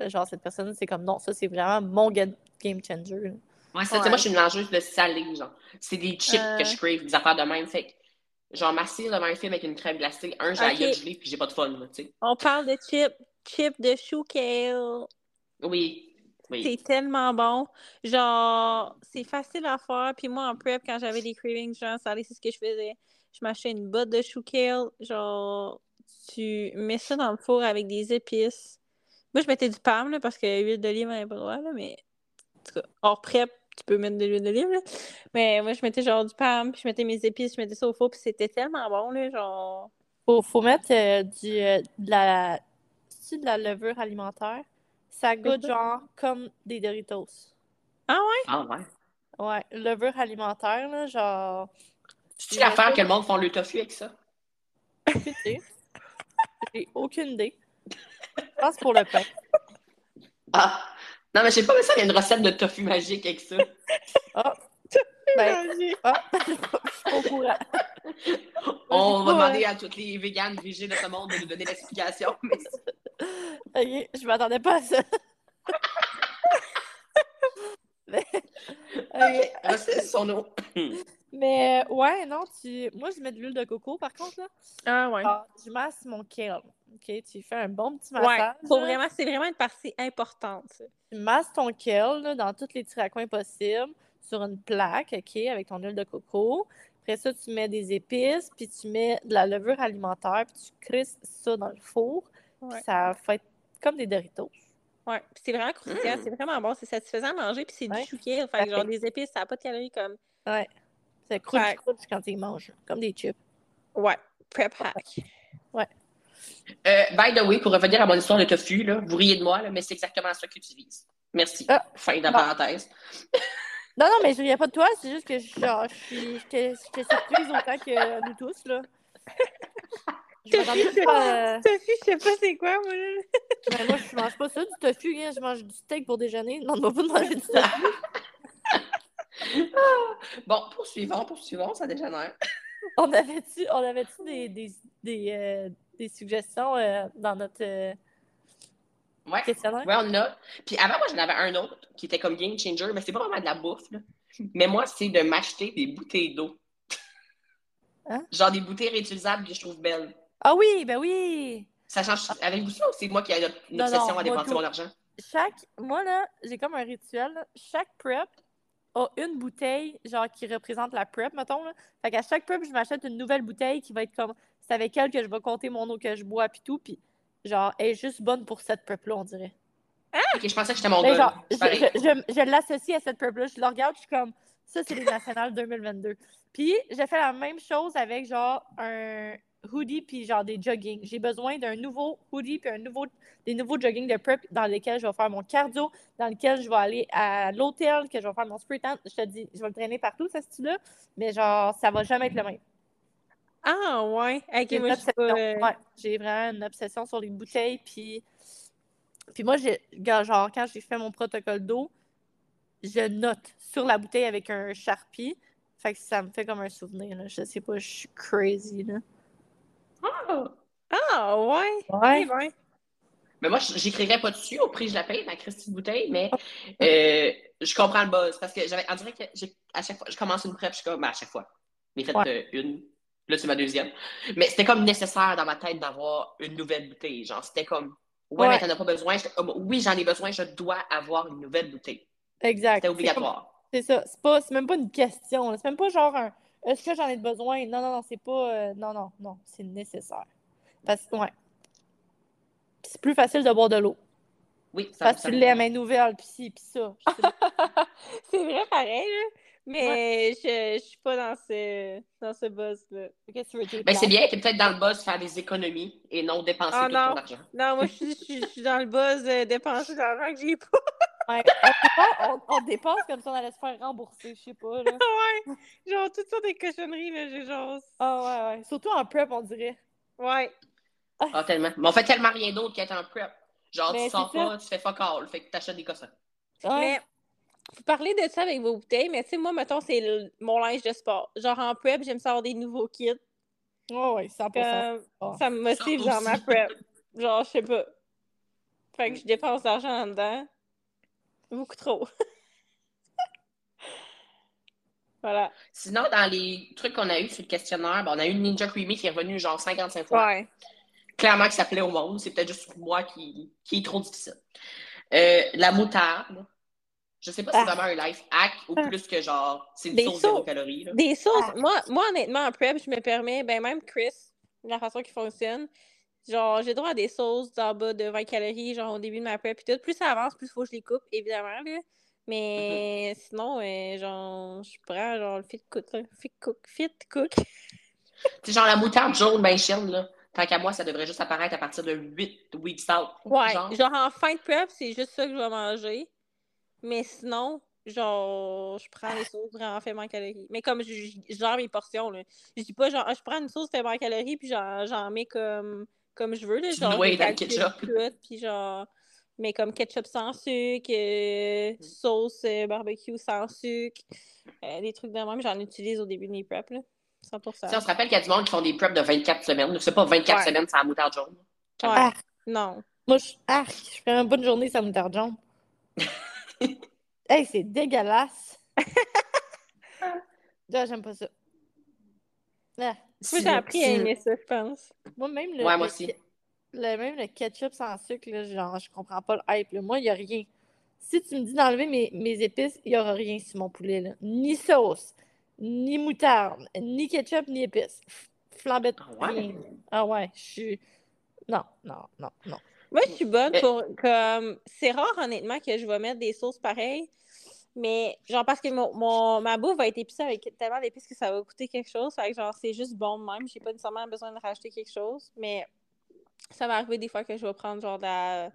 euh, genre cette personne c'est comme non, ça c'est vraiment mon game changer. là. Ouais, ça, tu sais, Ouais. moi, je suis une mangeuse de salé, genre. C'est des chips Euh. que je crave, des affaires de même. Fait que, genre, m'assire devant un film avec une crème glacée, un, j'ai la Ok. gueule gelée, puis j'ai pas de fun, là, tu sais. On parle de chips. Chips de chou kale. Oui. Oui. C'est tellement bon. Genre, c'est facile à faire. Puis moi, en prep, quand j'avais des cravings, genre, salé, c'est ce que je faisais. Je m'achetais une botte de chou kale. Genre, tu mets ça dans le four avec des épices. Moi, je mettais du palme, là, parce que l'huile d'olive, on n'avait pas le droit, là, mais tout cas, hors prep, tu peux mettre de l'huile d'olive, là. Mais moi, je mettais genre du parme, puis je mettais mes épices, je mettais ça au four, puis c'était tellement bon, là, genre... Faut, faut mettre euh, du, euh, de la... de la levure alimentaire? Ça goûte genre comme des Doritos. Ah ouais? Ouais, levure alimentaire, là, genre... C'est-tu l'affaire que le monde font le tofu avec ça? J'ai aucune idée. Je pense pour le pain. Ah! Non, mais je sais pas, mais ça, il y a une recette de tofu magique avec ça. *laughs* Ah, ben, pas *laughs* au courant. On va pas, demander à toutes les véganes végés de ce monde de nous donner l'explication. Mais... Ok, je m'attendais pas à ça. Mais, *laughs* ok. C'est son nom. Mais, euh, ouais, non, tu... moi, je mets de l'huile de coco, par contre, là. Ah ouais. Ah, je masse mon kale. OK, tu fais un bon petit Ouais, massage. faut là. vraiment, c'est vraiment une partie importante. ça. Tu masses ton kale là, dans tous les petits raccoins possibles sur une plaque, OK, avec ton huile de coco. Après ça, tu mets des épices, puis tu mets de la levure alimentaire, puis tu crisses ça dans le four. Puis Ouais. ça fait comme des Doritos. Ouais, puis c'est vraiment croustillant, Mm. c'est vraiment bon, c'est satisfaisant à manger, puis c'est Ouais. du chou kale, fait genre des épices, ça n'a pas de calories comme... Ouais. Ça croûte, quand tu les manges, comme des chips. Ouais, prep hack. Euh, by the way, pour revenir à mon histoire de tofu, là, vous riez de moi, là, mais c'est exactement ça que tu vises. Merci. Ah. fin de la Bon. parenthèse. *laughs* Non, non, mais je riais pas de toi, c'est juste que genre, je suis j'étais surprise autant que nous tous, là. *laughs* Je m'attendais pas à- Sophie, je sais pas c'est quoi, moi, là. Ben, moi, je mange pas ça, du tofu, hein, je mange du steak pour déjeuner. Non, on va pas manger du tofu. *laughs* Bon, poursuivons, poursuivons, ça dégénère. *laughs* On avait-tu on avait des, des, des, euh, des suggestions euh, dans notre euh, Ouais. questionnaire? Ouais, on en a. Puis avant, moi, j'en avais un autre qui était comme game changer, mais c'est pas vraiment de la bouffe. Là. *laughs* Mais moi, c'est de m'acheter des bouteilles d'eau. Hein? *laughs* Genre des bouteilles réutilisables que je trouve belles. Ah oui, ben oui! Ça change avec vous ça ou c'est moi qui ai une obsession non, à dépenser mon argent? Chaque. Moi, là, j'ai comme un rituel. là. Chaque prep a une bouteille, genre, qui représente la prep, mettons. Là. Fait qu'à chaque prep, je m'achète une nouvelle bouteille qui va être comme. C'est avec elle que je vais compter mon eau que je bois, puis tout. Puis, genre, elle est juste bonne pour cette prep-là, on dirait. Ok, je pensais que j'étais mon Mais gars. genre, je, je, je- je l'associe à cette prep-là. Je le regarde, je suis comme, ça, c'est les nationales 2022. Puis, j'ai fait la même chose avec, genre, un hoodie puis genre des jogging. J'ai besoin d'un nouveau hoodie puis un nouveau, des nouveaux jogging de prep dans lesquels je vais faire mon cardio, dans lesquels je vais aller à l'hôtel, que je vais faire mon spray tan. Je te dis, je vais le traîner partout, ce style-là. Mais genre, ça va jamais être le même. Ah, ouais. J'ai moi, euh, Ouais, vraiment une obsession sur les bouteilles. Puis, puis moi, genre, quand j'ai fait mon protocole d'eau, je note sur la bouteille avec un Sharpie. Fait que ça me fait comme un souvenir. Là. Je sais pas, je suis crazy. Là. Ah! Ah, ouais. Ouais. Eh ben. Mais moi, je- j'écrirais pas dessus au prix que je la paye, ma Christie de bouteille, mais euh, je comprends le buzz. Parce que j'avais, on dirait que j'ai- à chaque fois, je commence une prep, je suis comme, ben, à chaque fois. J'ai fait Ouais. euh, une. Là, c'est ma deuxième. Mais c'était comme nécessaire dans ma tête d'avoir une nouvelle bouteille. Genre, c'était comme, ouais, Ouais. mais t'en as pas besoin. Comme, oui, j'en ai besoin, je dois avoir une nouvelle bouteille. Exact. C'était obligatoire. C'est ça. C'est, pas, c'est même pas une question. C'est même pas genre un est-ce que j'en ai besoin? Non, non, non, c'est pas. euh, non, non, non. C'est nécessaire. Parce que, ouais. Puis c'est plus facile de boire de l'eau. Oui, ça Parce que tu à main nouvelle, puis ci, puis ça. *laughs* c'est vrai, pareil, là. Mais je, je suis pas dans ce, dans ce buzz-là. Qu'est-ce que tu veux dire? Ben, c'est bien, t'es peut-être dans le buzz faire des économies et non dépenser Ah, tout non. ton argent. Non, moi, je suis, dans le buzz de dépenser de l'argent que j'ai pas. Ouais, on, dépense, on, on dépense comme si on allait se faire rembourser, je sais pas. Là. *laughs* ouais. Genre, toutes sortes de cochonneries, là. J'ai genre. Ah ouais, ouais. Surtout en prep, on dirait. Ouais. Ah, tellement. Mais on fait tellement rien d'autre qu'être en prep. Genre, Mais tu sors ça. pas, tu fais fuck all, fait que t'achètes des cossins. Ouais. Mais, vous parlez de ça avec vos bouteilles, mais tu sais, moi, mettons, c'est le- mon linge de sport. Genre, en prep, j'aime ça avoir des nouveaux kits. Ouais, ouais, 100%. Comme, Ah. ça me motive dans ma prep. Genre, je sais pas. Fait que je dépense de l'argent dedans. Beaucoup trop. *laughs* voilà. Sinon, dans les trucs qu'on a eu sur le questionnaire, ben, on a eu une Ninja Creamy qui est revenue genre 55 fois. Ouais. Clairement que ça plaît au monde. C'est peut-être juste moi qui, qui est trop difficile. Euh, la moutarde. Je sais pas si c'est Ah. vraiment un life hack ou plus que genre, c'est une Des zéro sauces. calorie. là. Des sauces. Ah. Moi, moi, honnêtement, en prep, je me permets, ben même Chris, la façon qu'il fonctionne, genre, j'ai droit à des sauces d'en bas de 20 calories, genre au début de ma prep et tout. Plus ça avance, plus il faut que je les coupe, évidemment, là. Mais sinon, euh, genre, je prends genre le fit cook, là. Fit cook, fit cook. *laughs* C'est genre la moutarde jaune, ben chienne, là. Tant qu'à moi, ça devrait juste apparaître à partir de 8 weeks out. Ouais, genre. genre en fin de prep, c'est juste ça que je vais manger. Mais sinon, genre, je prends les sauces vraiment faibles en calories. Mais comme je, je mes portions, là. Je dis pas genre, ah, je prends une sauce faible en calories, puis j'en mets comme, comme je veux, là. Genre, je dans le ketchup. tout, puis genre, mais comme ketchup sans sucre, euh, Mm. sauce euh, barbecue sans sucre, euh, des trucs de même, j'en utilise au début de mes preps, là. 100%. Tu sais, on se rappelle qu'il y a du monde qui font des preps de 24 semaines. C'est pas 24 Ouais. semaines sans moutarde jaune. Ouais. Ah. Non. Moi, je, ah, je fais une bonne journée sans moutarde jaune. *laughs* hey, c'est dégueulasse. *laughs* Là, j'aime pas ça. Ah. Moi, j'ai appris à aimer ça, je pense. Moi, même le, Ouais, moi le aussi. ke- le- même le ketchup sans sucre, là, genre, je comprends pas le hype. là. Moi, il n'y a rien. Si tu me dis d'enlever mes, mes épices, il n'y aura rien sur mon poulet. Là. Ni sauce, ni moutarde, ni ketchup, ni épices. Flambette, Ah ouais? rien. Ah ouais, je suis... Non, non, non, non. Moi, je suis bonne pour comme c'est rare honnêtement que je vais mettre des sauces pareilles, mais genre parce que mon, mon- ma bouffe va être épicée avec tellement d'épices que ça va coûter quelque chose, fait que genre c'est juste bon de même, j'ai pas nécessairement besoin de rajouter quelque chose, mais ça va arriver des fois que je vais prendre genre de la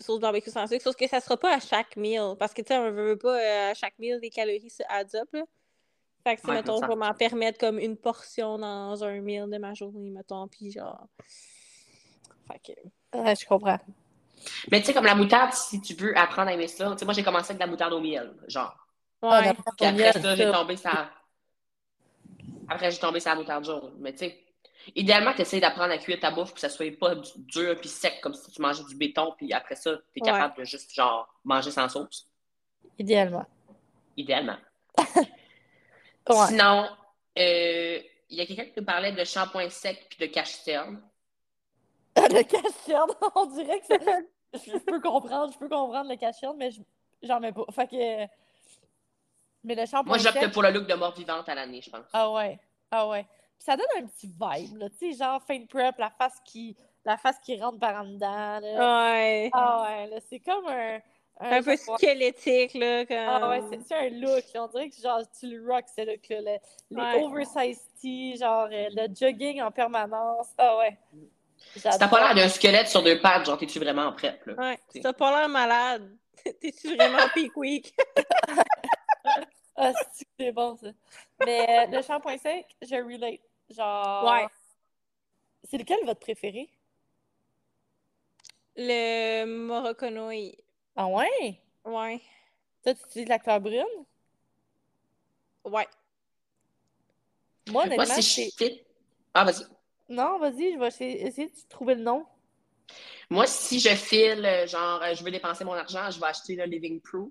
sauce barbecue sans sucre, sauf que ça sera pas à chaque meal. Parce que tu sais on veut veut pas euh, à chaque meal les calories se add up là. Fait que si Ouais, mettons je vais m'en permettre comme une portion dans un meal de ma journée mettons. Puis genre fait que Ouais, je comprends. Mais tu sais, comme la moutarde, si tu veux apprendre à aimer ça, tu sais, moi, j'ai commencé avec de la moutarde au miel, genre. Ah, ouais. non, Puis après ça, j'ai tombé ça. Après, j'ai tombé sur la moutarde jaune. Mais tu sais, idéalement, tu essaies d'apprendre à cuire ta bouffe, puis que ça soit pas du- dur puis sec, comme si tu mangeais du béton, puis après ça, tu es Ouais. capable de juste, genre, manger sans sauce. Idéalement. Idéalement. *laughs* Ouais. Sinon, euh, il y a quelqu'un qui nous parlait de shampoing sec puis de cache-cerne. *laughs* le cacherne, *laughs* on dirait que c'est... *laughs* Je peux comprendre, je peux comprendre le cacherne, mais je- j'en mets pas. Fait que... Mais le shampoing Moi, j'opte pour le look de mort vivante à l'année, je pense. Ah ouais, ah ouais. Puis ça donne un petit vibe, là. Tu sais, genre fin de prep, la face qui, la face qui rentre par en dedans, là. Ouais. Ah ouais, là, c'est comme un... Un peu genre- squelettique, là. Comme... Ah ouais, c'est- un look, là. On dirait que genre, tu le rock, ce look-là. Le- les Ouais. oversized tees, genre euh, le jogging en permanence. Ah ouais. Si t'as pas l'air d'un squelette sur deux pattes, genre, t'es-tu vraiment en prep, là? Ouais. Si t'as pas l'air malade, *laughs* t'es-tu vraiment *laughs* peak week? Ah, c'est- c'est bon, ça. Mais euh, le shampoing sec, je relate. Genre... Ouais. C'est lequel votre préféré? Le Morocconoï. Ah ouais? Ouais. Toi, tu utilises la couleur brune? Ouais. Moi, Moi, honnêtement, si c'est... je fit... Ah, vas-y. Non, vas-y, je vais essayer essayer de trouver le nom. Moi, si je file, euh, genre, euh, je veux dépenser mon argent, je vais acheter le Living Proof.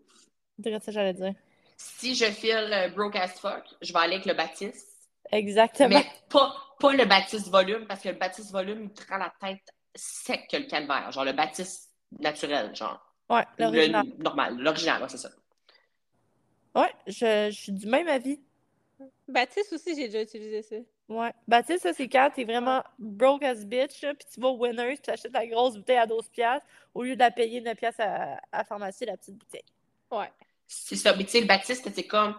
C'est ça que j'allais dire. Si je file euh, Broke as fuck, je vais aller avec le Baptiste. Exactement. Mais pas, pas le Baptiste volume, parce que le Baptiste volume, il te rend la tête sec que le calvaire. Genre le Baptiste naturel, genre. Ouais, l'original. Le normal, l'original, ouais, c'est ça. Ouais, je, je suis du même avis. Baptiste aussi, j'ai déjà utilisé ça. Ouais. Bah, tu sais, ça, c'est quand t'es vraiment broke as bitch, là, puis tu vas au Winners, puis t'achètes la grosse bouteille à 12 piastres, au lieu de la payer 9 piastres à, à la pharmacie, la petite bouteille. Ouais. C'est ça. Mais tu sais, le Baptiste, c'est comme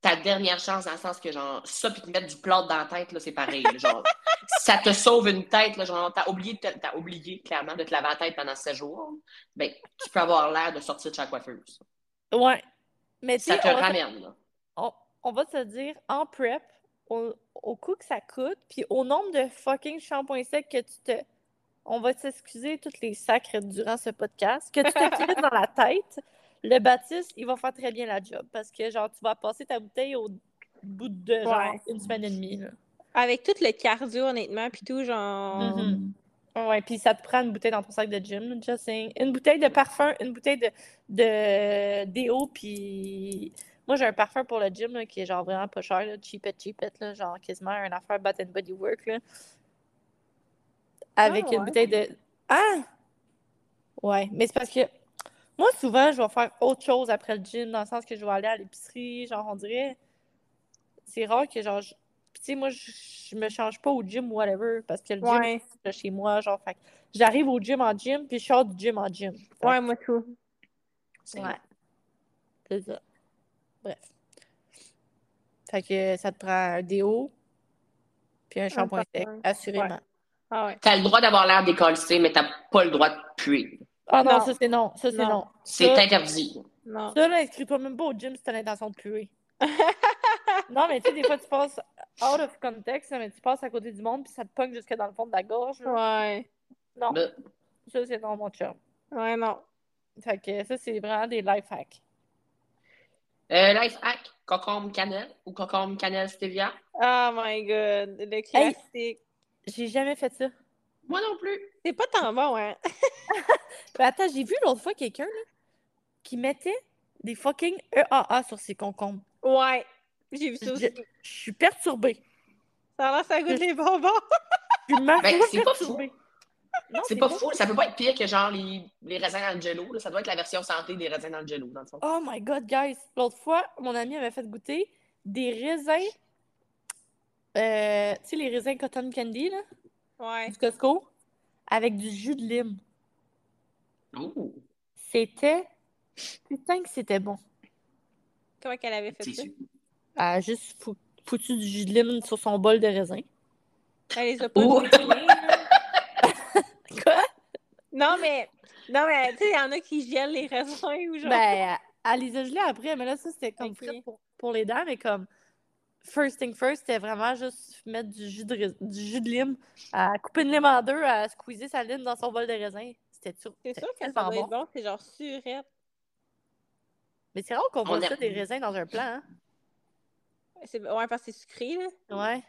ta dernière chance dans le sens que, genre, ça, puis te mettre du plâtre dans la tête, là, c'est pareil. là, genre, *laughs* ça te sauve une tête, là, genre, t'as oublié, te- t'as oublié, clairement, de te laver la tête pendant 7 jours. Ben, tu peux avoir l'air de sortir de la coiffeuse. Ouais. Mais tu Ça te on, va se- ramène, là. on, on va se dire, en prep, au, au coût que ça coûte, puis au nombre de fucking shampoings secs que tu te... On va s'excuser toutes les sacres durant ce podcast, que tu te *laughs* clines dans la tête, le Baptiste, il va faire très bien la job, parce que, genre, tu vas passer ta bouteille au bout de, genre, Ouais. une semaine et demie, là. Avec tout le cardio, honnêtement, puis tout, genre. Mhm. Ouais, puis ça te prend une bouteille dans ton sac de gym, just saying. Une bouteille de parfum, une bouteille de, de déo, puis moi j'ai un parfum pour le gym là, qui est genre vraiment pas cher, là, cheapette, cheapette, là, genre quasiment une affaire Bath and Body Work, là. Avec Ah, une bouteille de... Ah! Ouais, mais c'est parce que moi souvent je vais faire autre chose après le gym, dans le sens que je vais aller à l'épicerie, genre on dirait... C'est rare que genre... je- tu sais, moi, je, je me change pas au gym ou whatever, parce que le gym, Ouais. de chez moi, genre, fait j'arrive au gym en gym, puis je sors du gym en gym. Fait Ouais, moi tout. C'est- Ouais. C'est ça. Bref. Fait que ça te prend un déo puis un shampoing sec, assurément. Ah ouais. T'as le droit d'avoir l'air décollé, mais t'as pas le droit de puer. Ah non, Non. ça c'est non. Ça c'est Non. non. C'est Ça- interdit. Non. Ça, là, inscris-toi même pas au gym si t'as l'intention de puer. *laughs* non, mais tu sais, des fois, tu passes out of context, mais tu passes à côté du monde, puis ça te pogne jusque dans le fond de la gorge. là. Ouais. Non, Ben, ça, c'est non, mon chum. Ouais, non. Fait que ça, c'est vraiment des life hacks. Euh, life hack, concombre cannelle ou concombre cannelle stevia? Oh my god. Le classique. J'ai jamais fait ça. Moi non plus. C'est pas tant bon, hein? Mais *laughs* attends, j'ai vu l'autre fois quelqu'un, là, qui mettait des fucking EAA sur ses concombres. Ouais. J'ai vu ça aussi. Je suis perturbée. Ça a l'air ça goûte les bonbons. Je Ben, c'est pas perturbée. C'est pas fou. Ça peut pas être pire que genre les, les raisins dans le jello. là. Ça doit être la version santé des raisins dans le jello, dans le fond. Oh my god, guys! L'autre fois, mon ami avait fait goûter des raisins. euh, tu sais, les raisins cotton candy, là, Ouais. du Costco, avec du jus de lime. Ouh, C'était. Putain, que c'était bon. Comment qu'elle avait fait ça? Elle a juste fou- foutu du jus de lime sur son bol de raisin. Elle les a pas Ouh. goûtés, là. Quoi? Non, mais. Non, mais tu sais, il y en a qui gèlent les raisins ou genre. Ben, elle les a gelés après, mais là, ça, c'était comme pour, pour les dents, mais comme. First thing first, c'était vraiment juste mettre du jus de, du jus de lime, à couper une lime en deux, à squeezer sa lime dans son bol de raisin. C'était sûr. c'est sûr que ça doit être bon. C'est genre surette. Mais c'est rare qu'on voit a- ça des raisins dans un plat, hein? C'est- Ouais, parce que c'est sucré, là. Ouais.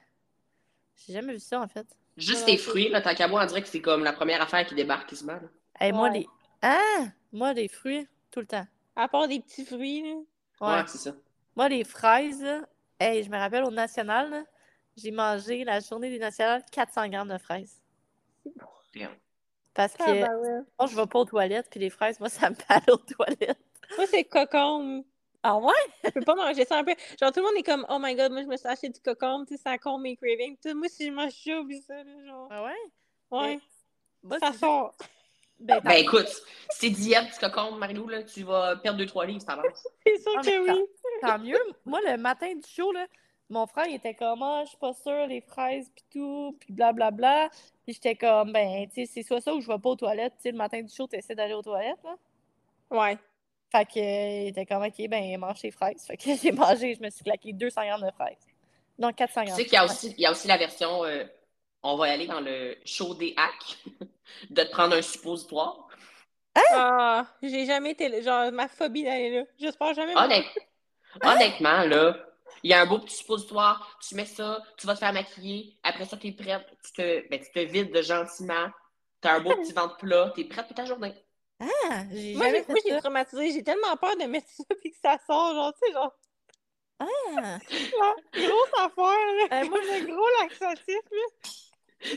J'ai jamais vu ça, en fait. Juste Ouais, tes fruits, là, tant qu'à moi, on dirait que c'est comme la première affaire qui débarque quasiment. là. Hey, moi, les. Ah! Moi, les fruits, tout le temps. À part des petits fruits, là. Ouais. Ouais, c'est ça. Moi, les fraises, là, hey, je me rappelle au National, là, j'ai mangé la journée des Nationales 400 grammes de fraises. Damn. Parce que Ah, ben ouais. moi, je vais pas aux toilettes, puis les fraises, moi, ça me parle aux toilettes. Moi, c'est cocombe. Ah ouais? *laughs* Je peux pas manger ça un peu. Genre, tout le monde est comme, oh my god, moi, je me suis acheté du cocombe, tu sais, ça compte mes cravings. Tout, moi, si je mange ça, oublie ça, là, genre. Ah ouais? Ouais, Moi, ça c'est- sort. Ben, Ben écoute, si t'es diète, tu cocombe, Marilou, là, tu vas perdre 2-3 livres, ça avance. *laughs* C'est sûr Ah, que oui. tant mieux. Moi, le matin du show, là, mon frère, il était comme, ah, je suis pas sûre, les fraises, puis tout, puis blablabla. Puis j'étais comme, ben, tu sais, c'est soit ça ou je vais pas aux toilettes. Tu sais, le matin du show, t'essaies d'aller aux toilettes, là. Ouais. Fait que, euh, il était comme, ok, ben, mange tes fraises. Fait que *laughs* j'ai mangé, je me suis claqué 200 grammes de fraises. Non, 400 Tu grammes. sais qu'il y a aussi, il y a aussi la version, euh, on va y aller dans le show des hacks, *laughs* de te prendre un suppositoire. Ah, j'ai jamais été. Genre, ma phobie d'aller là. J'espère jamais. Honnête- Honnêtement, là, il y a un beau petit suppositoire, tu mets ça, tu vas te faire maquiller, après ça, t'es prête, tu te, ben, tu te vides gentiment, t'as un beau petit ventre plat, t'es prête pour ta journée. Ah, j'ai Moi, jamais j'ai, fait moi, j'ai traumatisé. J'ai tellement peur de mettre ça puis que ça sort. Genre, tu sais, genre, Ah. grosse affaire. Là. Euh, moi, le *laughs* gros laxatif, là.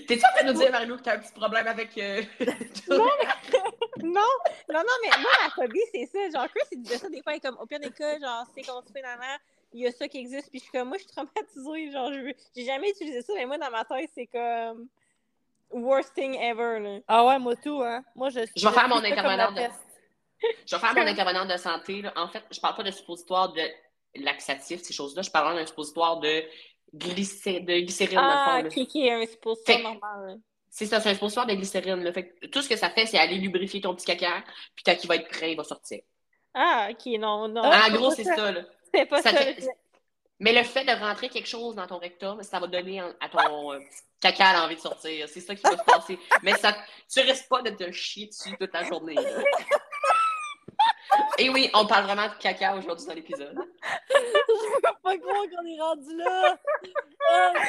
T'es-tu en train de nous dire, Marilou, que t'as un petit problème avec... euh, *laughs* *laughs* Non, non, non, mais moi, ma phobie, c'est ça. Genre, Chris, il disait ça des fois, il est comme, au pire des cas, genre, c'est construit dans l'air, il y a ça qui existe, puis je suis comme, moi, je suis traumatisée, genre, je veux- j'ai jamais utilisé ça, mais moi, dans ma tête, c'est comme, worst thing ever, là. Ah ouais, moi tout, hein. Moi, je Je vais faire mon suis *laughs* intervenant de-. Je vais faire mon intervenante de santé. là. En fait, je parle pas de suppositoire de laxatif, ces choses-là. Je parle d'un suppositoire de, glycé... de glycérine, dans le Ah, fond. là. qui qui est un suppositoire Fait- normal, là. C'est ça, c'est un suppositoire de glycérine. là. Fait que tout ce que ça fait, c'est aller lubrifier ton petit caca, puis quand il va être prêt, il va sortir. Ah, ok, non, non. Ah, en c'est gros, c'est ça. ça. là. c'est pas ça ça. fait- Mais le fait de rentrer quelque chose dans ton rectum, ça va donner à ton euh, petit caca l'envie de sortir. C'est ça qui va se passer. Mais ça, tu risques pas de te chier dessus toute la journée. là. Et oui, on parle vraiment de caca aujourd'hui dans l'épisode. *laughs* Je peux pas croire qu'on est rendu là. Non.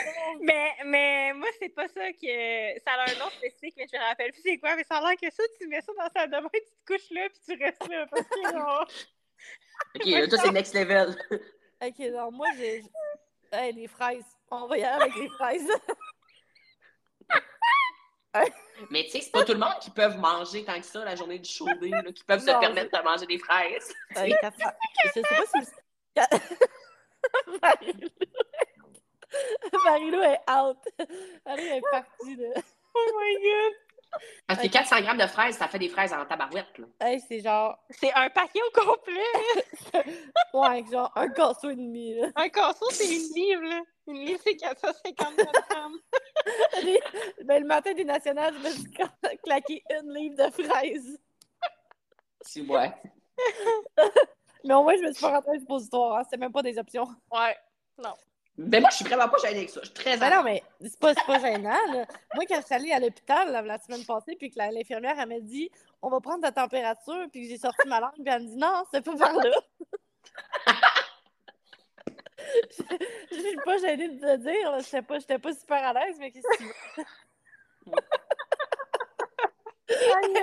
Mais, mais moi, c'est pas ça que. Ça a un nom spécifique, mais je me rappelle plus c'est quoi. Mais ça a l'air que ça, tu mets ça dans la salle de bain, tu te couches là, puis tu restes là. Parce que, genre, Ok, là, toi, c'est *laughs* next level. Ok, non, moi, j'ai. Hey, les fraises. On va y aller avec les fraises. *laughs* Mais tu sais, c'est pas tout le monde qui peuvent manger tant que ça la journée du chaudé, qui peuvent se permettre de manger des fraises. *laughs* Hey, 400. Je sais pas si. Marilou. *laughs* Marilou est out. Elle est partie, là. oh my god. Parce que 400 grammes de fraises, ça fait des fraises en tabarouette. Là. Hey, c'est genre. C'est un paquet au complet. *laughs* Ouais, genre un casseau et demi, là. un casseau, c'est une livre, là. Une livre, c'est 450 grammes. Ben, le matin des nationales, je me suis claqué une livre de fraises. Si, ouais. *laughs* Mais au moins, je me suis pas rentrée un suppositoire. Hein. C'était même pas des options. Ouais. Mais moi, je suis vraiment pas gênée avec ça. Je suis très Ben non, mais c'est pas, c'est pas gênant. Là. Moi, quand je suis allée à l'hôpital la semaine passée, puis que l'infirmière, elle m'a dit on va prendre ta température, puis que j'ai sorti ma langue, puis elle me dit non, c'est pas par là. *laughs* Je suis pas gênée de te le dire, là. J'étais pas, j'étais pas super à l'aise, mais qu'est-ce que tu veux?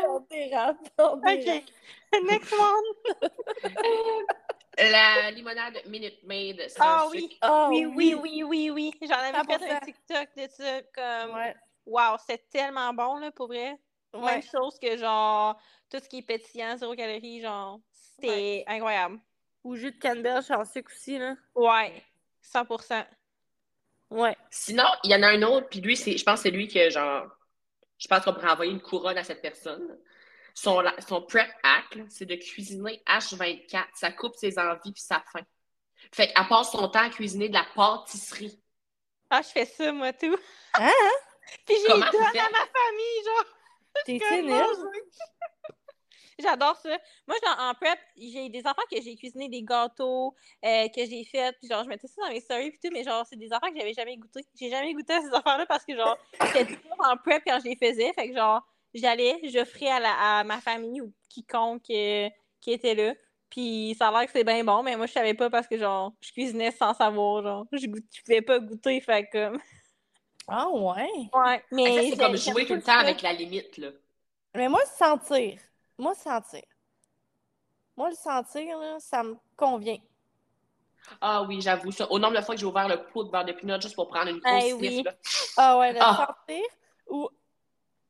on dérape, on dérape. OK. Next one. *laughs* La limonade Minute Maid sans Ah oui. sucre. Ah Oui, oui, oui, oui, oui. J'en avais fait 100%. un TikTok de ça. Comme, Ouais, wow, c'est tellement bon, là, pour vrai. Même chose que, genre, tout ce qui est pétillant, zéro calorie, genre, c'était incroyable. Ou jus de canneberge en sucre aussi, là. Ouais, 100%. Ouais. Sinon, il y en a un autre, puis lui, c'est, je pense que c'est lui que, genre, je pense qu'on pourrait envoyer une couronne à cette personne. Son, prep hack, c'est de cuisiner H24. Ça coupe ses envies puis sa faim. Fait qu'elle passe son temps à cuisiner de la pâtisserie. Ah, je fais ça, moi, tout. Hein? *laughs* Puis j'ai donne à ma famille, genre. *laughs* T'es. *laughs* J'adore ça. Moi, genre, en prep, j'ai des enfants que j'ai cuisiné des gâteaux, euh, que j'ai fait, puis genre, je mettais ça dans mes stories, puis tout, mais genre, c'est des affaires que j'avais jamais goûté. J'ai jamais goûté à ces affaires-là parce que, genre, j'étais toujours en prep quand je les faisais. Fait que, genre, j'allais, j'offrais à, la- à ma famille ou quiconque euh, qui était là. Puis ça a l'air que c'est bien bon, mais moi, je savais pas parce que, genre, je cuisinais sans savoir, genre, je, goût- je pouvais pas goûter, fait que. Ah ouais? Ouais, mais. C'est comme jouer tout le ça. temps avec la limite, là. Mais moi, sentir. Moi, sentir. Moi, le sentir, là, ça me convient. Ah oui, j'avoue ça. Au nombre de fois que j'ai ouvert le pot de beurre de pinot juste pour prendre une Eh grosse oui. sniff, là. Ah ouais, le Ah. sentir. Ou,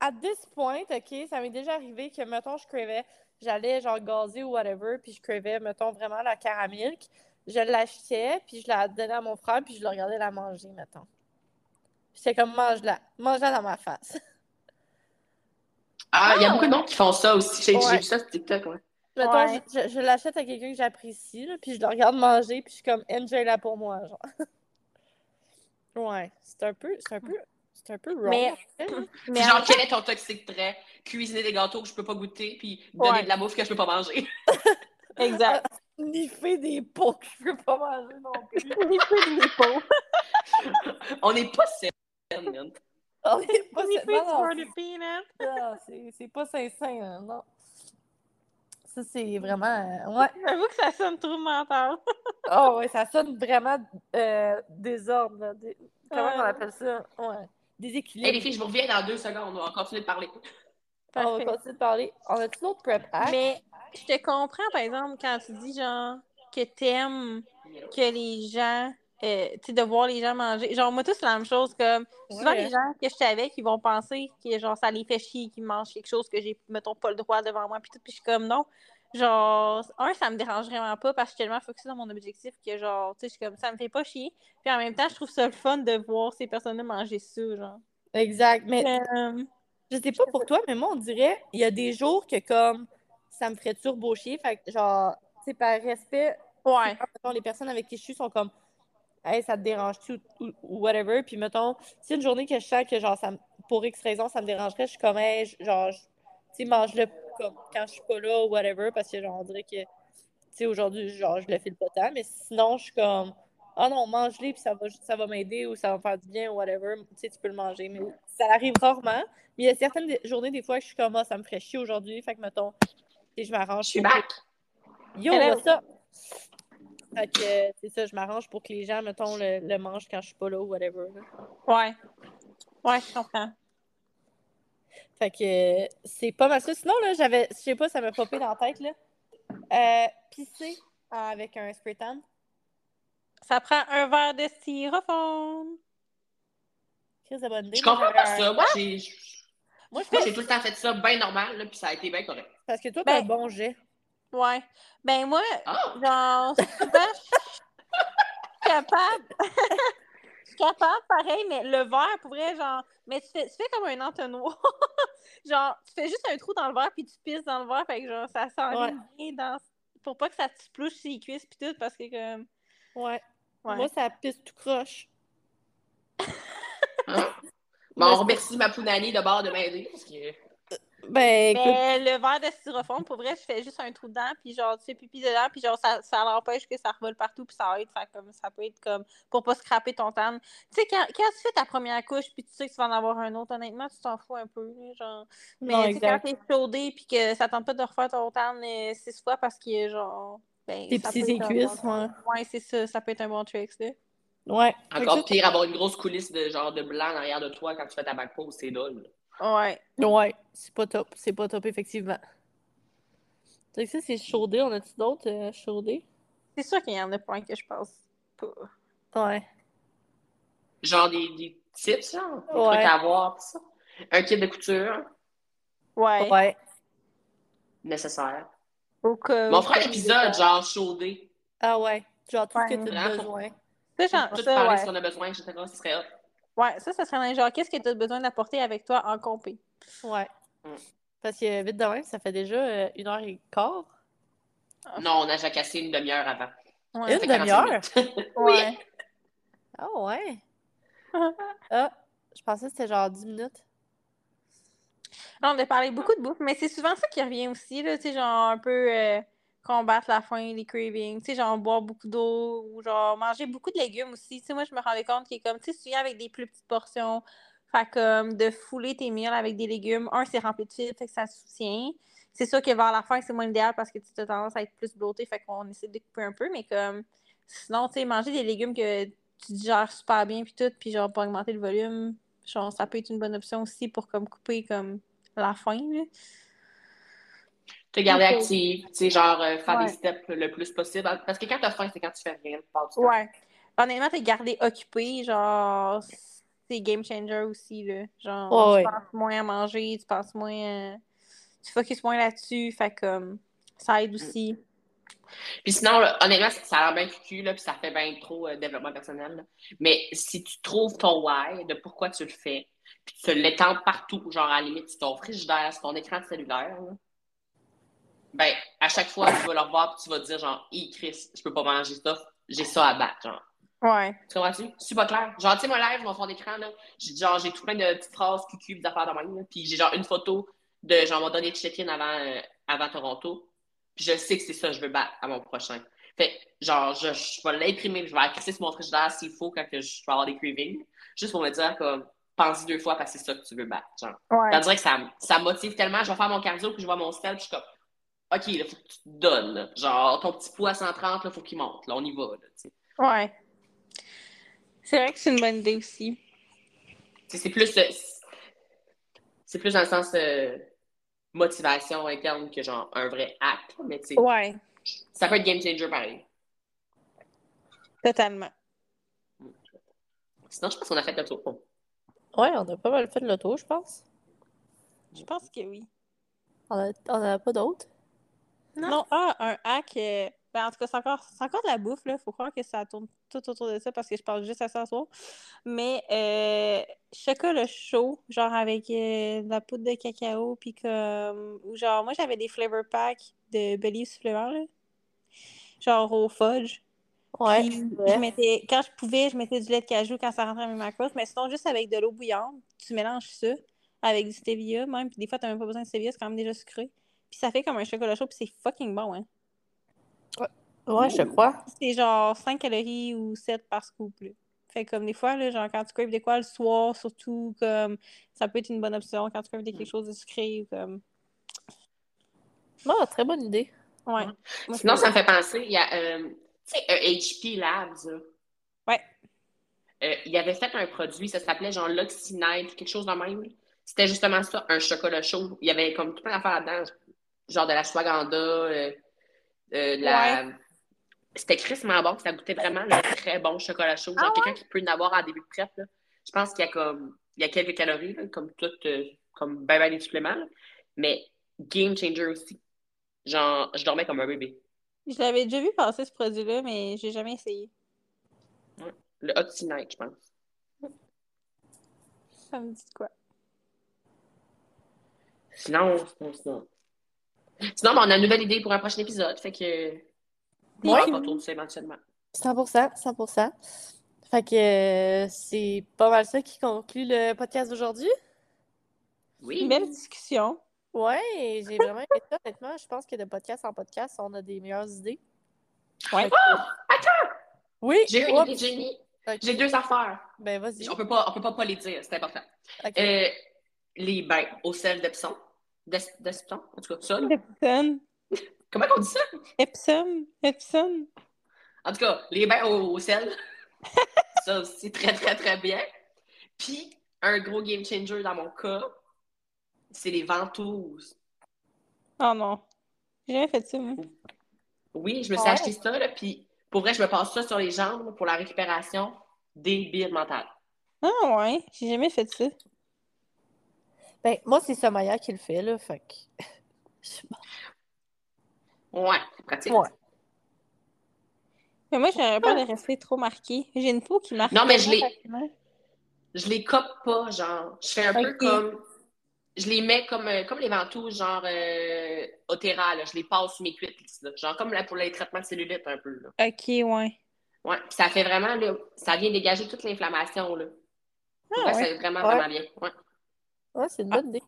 à this point, OK, ça m'est déjà arrivé que, mettons, je cravais, j'allais genre gazer ou whatever, puis je cravais, mettons, vraiment la caramilk. Je l'achetais, puis je la donnais à mon frère, puis je le regardais la manger, mettons. Puis J'étais comme, mange-la. Mange-la dans ma face. Ah, il y a Ah, beaucoup de monde qui font ça aussi. J'ai Ouais. vu ça sur TikTok, ouais. Mettons, Ouais. je, je- je l'achète à quelqu'un que j'apprécie, puis je le regarde manger, puis je suis comme, enjoy-la pour moi, genre. *laughs* Ouais, c'est un peu, c'est un peu, c'est un peu wrong. Mais-. *laughs* Mais genre, quel est ton toxique trait? Cuisiner des gâteaux que je peux pas goûter, puis donner Ouais. de la bouffe que je peux pas manger. *laughs* Exact. *laughs* Sniffer des pots que je peux pas manger non plus. Sniffer des pots. On n'est pas man. On est pas peanut. c'est ça, c'est- c'est pas sain-sain, hein, non. Ça, c'est vraiment, euh, ouais. J'avoue que ça sonne trop mental. Oh, ouais, ça sonne vraiment euh, désordre, là. Comment Ouais. on appelle ça? Ouais. Hey, Déséquilibre. les filles, je vous reviens dans deux secondes. On va continuer de parler. *laughs* on Parfait. va continuer de parler. On a-tu d'autres prep hacks? Mais je te comprends, par exemple, quand tu dis, genre, que t'aimes que les gens, euh, tu sais, de voir les gens manger. Genre, moi, tout, c'est la même chose. Comme, souvent, Ouais. les gens que je suis avec, ils vont penser que, genre, ça les fait chier qu'ils mangent quelque chose que j'ai, mettons, pas le droit devant moi. Puis tout, puis je suis comme, non. Genre, un, ça me dérange vraiment pas parce que je suis tellement focusée dans mon objectif que, genre, tu sais, je suis comme, ça me fait pas chier. Puis en même temps, je trouve ça le fun de voir ces personnes-là manger ça, genre. Exact. Mais Euh, je sais pas pour toi, mais moi, on dirait, il y a des jours que, comme, ça me ferait turbo chier. Fait que, genre, tu sais, par respect, ouais. mettons, les personnes avec qui je suis sont comme Hey, ça te dérange-tu ou, whatever. Puis mettons, si une journée que je sens que genre ça pour X raison ça me dérangerait, je suis comme hey, genre tu sais, mange-le comme quand je suis pas là ou whatever, parce que genre on dirait que tu sais, aujourd'hui, genre je le file pas tant, mais sinon je suis comme Ah non, mange-le puis ça va ça va m'aider ou ça va me faire du bien ou whatever. Tu sais, tu peux le manger. Mais ça arrive rarement. Mais il y a certaines des- journées, des fois, que je suis comme Ah, ça me ferait chier aujourd'hui. Fait que mettons, tu je m'arrange. Je suis que- back. Yo, Hello. what's up? Fait que c'est ça, je m'arrange pour que les gens, mettons, le, le mangent quand je suis pas là ou whatever. là. Ouais. Ouais, je comprends. Fait que euh, c'est pas mal ça. Sinon, là, j'avais, je sais pas, ça m'a popé dans la tête, là. Euh, pisser avec un spray tan. Ça prend un verre de styrofoam. Chris de bonne idée. Je comprends pas ça. Moi, j'ai Moi, je moi, j'ai tout le temps fait ça bien normal, là, puis ça a été bien correct. parce que toi, t'as Ben- un bon jet. Ouais. Ben moi, Ah! genre, souvent, je suis capable. *laughs* Je suis capable, pareil, mais le verre, pour vrai, genre, mais tu fais, tu fais comme un entonnoir. *laughs* genre, tu fais juste un trou dans le verre puis tu pisses dans le verre, fait que genre, ça s'enligne bien dans. Pour pas que ça te splouche sur les cuisses puis tout, parce que comme. Ouais. Ouais. Moi, ça pisse tout croche. Hein? *laughs* Bon, on remercie ma pounani de bord de m'aider parce que. Ben, écoute, Mais le verre de styrofoam, pour vrai, je fais juste un trou dedans, puis genre, tu fais pipi dedans, puis genre, ça, ça l'empêche que ça revole partout, puis ça aide. Fait comme, ça peut être comme, pour pas scraper ton tan. Tu sais, quand, quand tu fais ta première couche, puis tu sais que tu vas en avoir un autre, honnêtement, tu t'en fous un peu, genre. Mais Non, tu sais, quand t'es chaudé, puis que ça tente pas de refaire ton tan euh, six fois parce que, genre. Ben, Tes petits un cuisses, bon- ouais. Ouais, c'est ça, ça peut être un bon trick, là. ouais. Encore pire, avoir une grosse coulisse de genre de blanc en arrière de toi quand tu fais ta back pose, c'est dole. Ouais. Ouais, c'est pas top. C'est pas top, effectivement. Que ça, c'est chaudé. On a-tu d'autres euh, chaudés? C'est sûr qu'il y en a pas un que je pense pas. Ouais. Genre des, des tips, genre, des Ouais. trucs à avoir, pis ça. Un kit de couture Ouais. Ouais. nécessaire. Au cas Mon frère épisode, genre chaudé. Ah ouais. Genre tout ce que Ouais. tu as besoin. Tout ça, parler ouais. si on a besoin, etc. Ce serait hot. Ouais, ça, ça serait les genre, qu'est-ce que tu as besoin d'apporter avec toi en compé? Ouais. Mm. Parce que vite de même, ça fait déjà euh, une heure et quart. Non, on a déjà cassé une demi-heure avant. Ouais. Une Ça fait 45 demi-heure? *laughs* Ouais. Ah ouais. *laughs* ah, je pensais que c'était genre 10 minutes. On a parlé beaucoup de bouffe, mais c'est souvent ça qui revient aussi, là, tu sais, genre un peu euh, combattre la faim, les cravings, tu sais, genre boire beaucoup d'eau ou genre manger beaucoup de légumes aussi. Tu sais, moi, je me rendais compte qu'il est comme, tu sais, souvent avec des plus petites portions, fait comme de fouler tes meals avec des légumes. Un, c'est rempli de fibres, fait que ça soutient. C'est sûr que vers la fin, c'est moins idéal parce que tu as tendance à être plus bloaté, fait qu'on essaie de couper un peu, mais comme, sinon, tu sais, manger des légumes que tu digères super bien puis tout, puis genre pas augmenter le volume, genre ça peut être une bonne option aussi pour comme couper comme la faim, là. Te garder Ok. active, tu sais, genre euh, faire Ouais. des steps le plus possible. Parce que quand t'as faim, c'est quand tu fais rien. temps. Ouais. Honnêtement, t'es gardé occupé, genre, c'est game changer aussi, là. Genre, Ouais, tu ouais. penses moins à manger, tu penses moins à... Tu focuses moins là-dessus, fait comme, ça aide aussi. Puis sinon, là, honnêtement, ça a l'air bien cucu, là, puis ça fait bien trop euh, développement personnel. là. Mais si tu trouves ton why de pourquoi tu le fais, puis tu l'étends partout, genre à la limite, sur ton frigidaire, sur ton écran de cellulaire, là, ben, à chaque fois, tu vas le revoir, puis tu vas te dire, genre, Hi, Chris, je peux pas manger ça, j'ai ça à battre, genre. Ouais. Tu comprends-tu? C'est pas clair. Genre, tu sais, mon live, mon fond d'écran, là, j'ai, genre, j'ai tout plein de petites phrases cucu, des affaires de même, là, puis j'ai genre une photo de, genre, mon dernier check-in avant, euh, avant Toronto, puis je sais que c'est ça que je veux battre à mon prochain. Fait genre, je, je vais l'imprimer, je vais accrocher sur mon frigidaire s'il faut quand que je vais avoir des cravings, juste pour me dire, comme, pense deux fois parce que c'est ça que tu veux battre, genre. Ouais. Dirait que ça, me- ça motive tellement, je vais faire mon cardio, puis je vois mon step, puis je suis comme, OK, là, faut que tu te donnes, là. Genre, ton petit poids à 130, là, faut qu'il monte, là, on y va, là, tu sais. Ouais. C'est vrai que c'est une bonne idée aussi. C'est plus euh, c'est plus dans le sens euh, motivation interne que genre un vrai hack mais tu sais Ouais. ça peut être game changer pareil Totalement. sinon je pense qu'on a fait le tour Ouais, on a pas mal fait le tour, je pense. Je pense que oui. On a, on a pas d'autres. Non, ah, un hack. euh, ben, en tout cas, c'est encore, c'est encore de la bouffe, là. Faut croire que ça tourne tout autour de ça parce que je parle juste à ça soir. Mais euh, chocolat chaud, genre avec euh, de la poudre de cacao, puis comme. Ou genre, moi, j'avais des flavor packs de Belly suppléments, là. Genre au fudge. Ouais. Puis, ouais. je mettais, quand je pouvais, je mettais du lait de cajou quand ça rentrait dans mes macros. Mais sinon, juste avec de l'eau bouillante, tu mélanges ça avec du stevia même. Puis des fois, t'as même pas besoin de stevia, c'est quand même déjà sucré. Puis ça fait comme un chocolat chaud, puis c'est fucking bon, hein. Ouais, je crois. C'est genre 5 calories ou 7 par scoop, là. Fait comme des fois, là, genre quand tu craves de quoi le soir, surtout, comme ça peut être une bonne option quand tu craves de quelque chose de sucré ou comme. Non, très bonne idée. Ouais. Ouais. Moi, sinon ça me fait penser il y a euh, tu sais un HP Labs là. Ouais. Euh, il avait fait un produit ça s'appelait genre l'Oxynite quelque chose de même c'était justement ça un chocolat chaud il y avait comme tout plein d'affaires là-dedans genre de la shwaganda euh, euh, de la c'était crissement bon ça goûtait vraiment le très bon chocolat chaud genre Ah quelqu'un qui peut en avoir en début de prep là. je pense qu'il y a comme il y a quelques calories là, comme tout euh, comme ben ben des suppléments là. mais game changer aussi genre je dormais comme un bébé Je l'avais déjà vu passer ce produit-là, mais j'ai jamais essayé. Le Oxynite, je pense. Ça me dit quoi? Sinon, sinon, sinon. Sinon, ben, on a une nouvelle idée pour un prochain épisode. Fait que. On Ouais. va autour de ça éventuellement. 100%, 100%. Fait que euh, c'est pas mal ça qui conclut le podcast d'aujourd'hui. Oui. Belle discussion. Ouais, j'ai vraiment aimé ça, honnêtement. Je pense que de podcast en podcast, on a des meilleures idées. Ouais. Fait que- Oui, J'ai une idée de génie. ok. J'ai deux affaires. Ben, vas-y. On peut pas, on peut pas, pas les dire, c'est important. Euh, les bains au sel d'Epsom. D'Epsom, en tout cas, ça. là. Epsom. *laughs* Comment on dit ça? Epsom. Epsom. En tout cas, les bains au, au sel. *laughs* ça, c'est très, très, très bien. Puis, un gros game changer dans mon cas, c'est les ventouses. Oh non. J'ai jamais fait ça, moi. Oui, je me suis Ouais. acheté ça, là, puis pour vrai, je me passe ça sur les jambes là, pour la récupération débile mentale. Ah ouais. J'ai jamais fait ça. Ben, moi, c'est Somaya qui le fait, là. Fait que. *laughs* Pas. Ouais, c'est pratique. Ouais. Mais moi, j'aurais peur de rester trop marquée. J'ai une peau qui marque. Non, mais je facilement. Je les cope pas, genre. Je fais un peu comme. Je les mets comme, euh, comme les ventouses, genre euh, Otera, là. Je les passe sur mes cuites, là. Genre comme là, pour les traitements de cellulite, un peu, là. Ok, ouais. Ouais, puis ça fait vraiment, là, ça vient dégager toute l'inflammation, là. Ah ouais. c'est vraiment, Ouais. vraiment bien. Ouais. Ouais, c'est une bonne idée.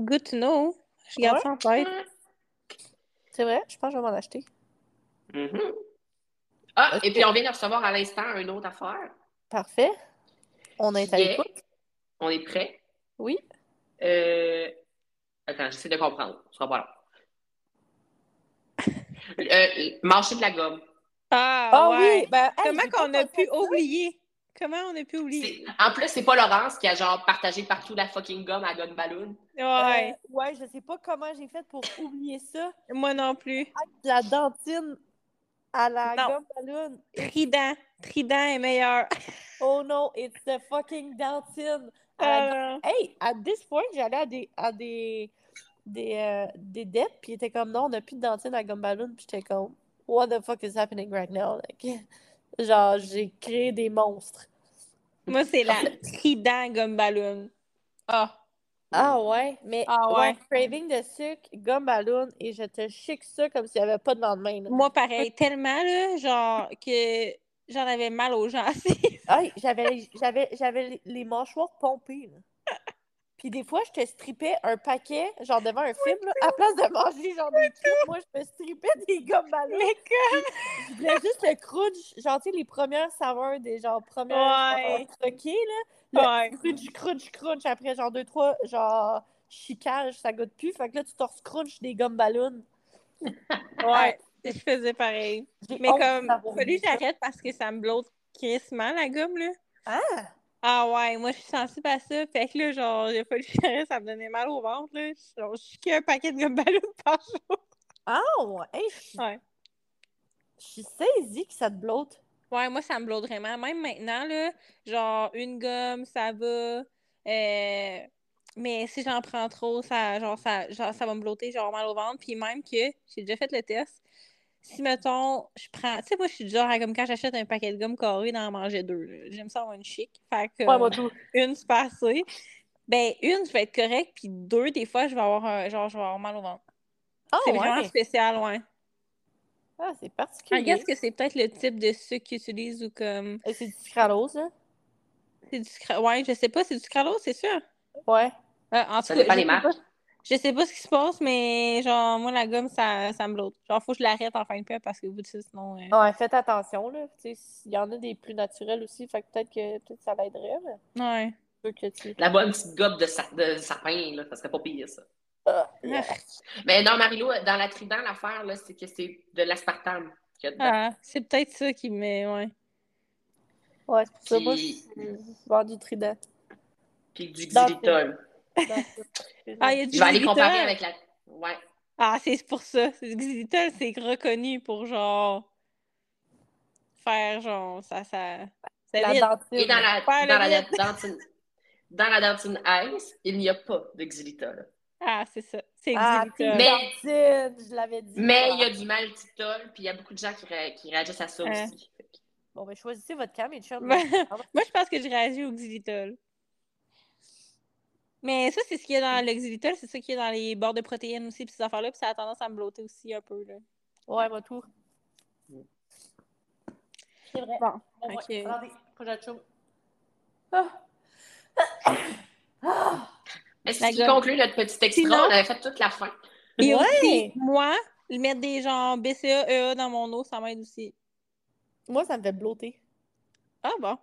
Good to know. Je garde Ouais. ça en tête. C'est vrai, je pense que je vais m'en acheter. Mhm. Ah, et puis on vient de recevoir à l'instant une autre affaire. Parfait. On est à l'écoute. On est prêt? Oui. Euh... Attends, j'essaie de comprendre. Ce sera pas long. Euh, mâcher de la gomme. Ah, Ah ouais. oui! Ben, hey, Comment qu'on a pu oublier? Comment on a pu oublier? En plus, c'est pas Laurence qui a genre partagé partout la fucking gomme à gomme ballon. Ouais. Euh, ouais, je sais pas comment j'ai fait pour oublier ça. Moi non plus. De La dentine à la Non. gomme ballon. Trident. Trident est meilleur. *laughs* Oh no, it's the fucking dentine. Ah, Hey, at this point, j'allais à des à des des, euh, des dettes, puis il était comme non, on n'a plus de dentine à gomme ballon, puis j'étais comme what the fuck is happening right now? Like, *laughs* genre, j'ai créé des monstres. Moi, c'est la Trident gomme ballon. Ah. Ah ouais, mais Ah ouais. craving de sucre, gomme ballon, et je te chic ça comme s'il n'y avait pas de lendemain. là. Moi, pareil. Tellement, là, genre, que j'en avais mal aux gencives. Hey, j'avais j'avais j'avais les- les mâchoires pompées. là. Puis des fois, je te stripais un paquet, genre devant un film, là, à place de manger genre des chips, moi je me stripais des gommes ballons. Mais comme... Je voulais juste le crunch, genre tu sais, les premières saveurs des genre premières Ouais. troquées, là. Ouais. Crunch, crunch, crunch, après genre deux, trois, genre chicage, ça goûte plus. Fait que là, tu t'en crunch des gommes ballons. *laughs* Ouais. Je faisais pareil. Mais comme, fallu que j'arrête parce que ça me blotte crissement, la gomme, là. Ah! Ah ouais, moi, je suis sensible à ça. Fait que là, genre, fallu que j'arrête, ça me donnait mal au ventre, là. Genre, je chiquais un paquet de gomme ballon *laughs* par jour. Ah ouais! Hey, je suis- Ouais. je suis saisie que ça te blotte. Ouais, moi, ça me blotte vraiment. Même maintenant, là, genre, une gomme, ça va. Euh, Mais si j'en prends trop, ça, genre, ça, genre, ça va me blotter, genre, mal au ventre. Puis même que, j'ai déjà fait le test, si, mettons, je prends... Tu sais, moi, je suis du genre, à, comme quand j'achète un paquet de gomme carré, d'en manger deux. J'aime ça avoir une chic. Fait que Ouais, moi tout. une, c'est pas assez. Ben, une, je vais être correcte. Puis deux, des fois, je vais avoir, un- genre, je vais avoir mal au ventre. Ah c'est vraiment spécial, ouais. Ah, c'est Je particulier. guess que c'est peut-être le type de sucre qu'ils utilisent ou comme... Et C'est du sucralose, là? C'est du sucre... Ouais, je sais pas, c'est du sucralose, c'est sûr. Ouais. Euh, en tout Ça cas, dépend je des marques. pas- Je sais pas ce qui se passe, mais genre, moi, la gomme, ça, ça me blotte. Genre, faut que je l'arrête en fin de paix parce que vous dites sinon. euh, Ouais, faites attention, là. Tu sais, il y en a des plus naturels aussi, fait que peut-être que peut-être ça l'aiderait, mais Ouais. je veux que tu... La bonne petite gobe de, sa- de sapin, là, ça serait pas pire, ça. Ah, Mais non, Marilou, dans la trident, l'affaire, là, c'est que c'est de l'aspartame qu'il y a dedans. Ah, c'est peut-être ça qui me. Ouais. Ouais, c'est pour ça, moi, je vendu trident. Puis du Dans- xylitol. *laughs* Ah, il y a du Je vais aller comparer avec la. Ouais. Ah, c'est pour ça. Xylitol, c'est reconnu pour genre. Faire genre. Ça, ça. La dentine. Et dans la, dans dentine. Dans la dentine ice, il n'y a pas de xylitol. Ah, c'est ça. C'est Ah, xylitol. Mais- dentine, je l'avais dit. Mais il y a du maltitol, puis il y a beaucoup de gens qui, ré- qui réagissent à ça Hein. aussi. Bon, ben, choisissez votre cam et chum. *laughs* Moi, je pense que je réagis au xylitol. Mais ça, c'est ce qu'il y a dans l'Exilital, c'est ça qu'il y a dans les bords de protéines aussi, puis ces affaires-là, puis ça a tendance à me blotter aussi un peu. Là. Ouais, moi tout. C'est vrai. Bon, Bon, ok. ouais. Attendez, j'achoue. Ah. Ah. Est-ce La qui gueule. conclut notre petit extra? Sinon- On avait fait toute la fin. Et Ouais. aussi, moi, mettre des genre BCA, EA dans mon eau, ça m'aide aussi. Moi, ça me fait blotter. Ah bon?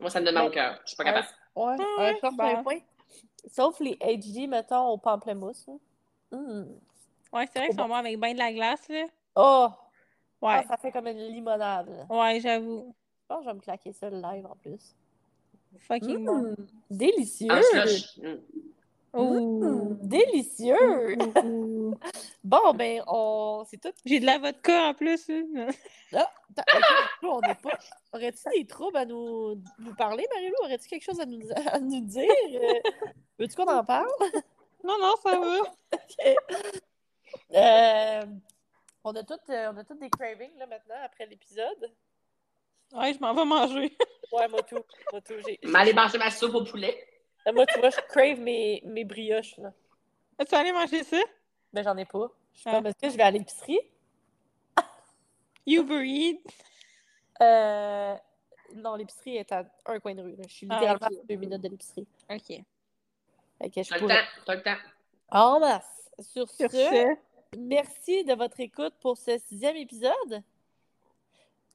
Moi, ça me donne mal au cœur. Je suis pas capable. Ouais, Ah, un certain bon. point. Sauf les HD, mettons, au pamplemousse. Hum. Ouais, c'est vrai qu'ils sont bons avec ben de la glace, là. Oh! Ouais. Ah, ça fait comme une limonade. là. Ouais, j'avoue. Je pense que je vais me claquer ça live en plus. Fucking bon. Hum, Délicieux! Mm. Hum, Délicieux! *laughs* Bon, ben, on... c'est tout. J'ai de la vodka en plus. là. Ah, *laughs* on n'est pas. Aurais-tu des troubles à nous, nous parler, Marie-Lou? Aurais-tu quelque chose à nous, à nous dire? Euh, Veux-tu qu'on en parle? Non, non, ça va. *laughs* Euh, on, a toutes, euh, on a toutes des cravings là, maintenant après l'épisode. Ouais, je m'en vais manger. *laughs* Ouais, moi tout. Moi tout. J'ai- aller manger ma soupe au poulet. j'ai- Moi, tu vois, je crave mes, mes brioches. Là. Tu vas aller manger ça? Mais j'en ai pas. Je suis Ah. comme, est-ce que je vais à l'épicerie? *laughs* Uber Eats. Euh, Non, l'épicerie est à un coin de rue. là. Je suis Ah, littéralement ok. à deux minutes de l'épicerie. OK. Fait que je T'as le pourrais- temps. T'as le temps. En masse. Sur, Sur ce, ce, merci de votre écoute pour ce sixième épisode.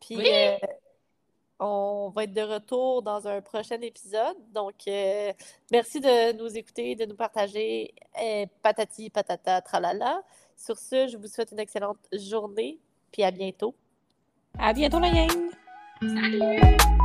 Puis, Oui. euh, on va être de retour dans un prochain épisode. Donc, euh, merci de nous écouter, de nous partager. Patati, patata, tralala. Sur ce, je vous souhaite une excellente journée. Puis à bientôt. à bientôt la gang! Salut!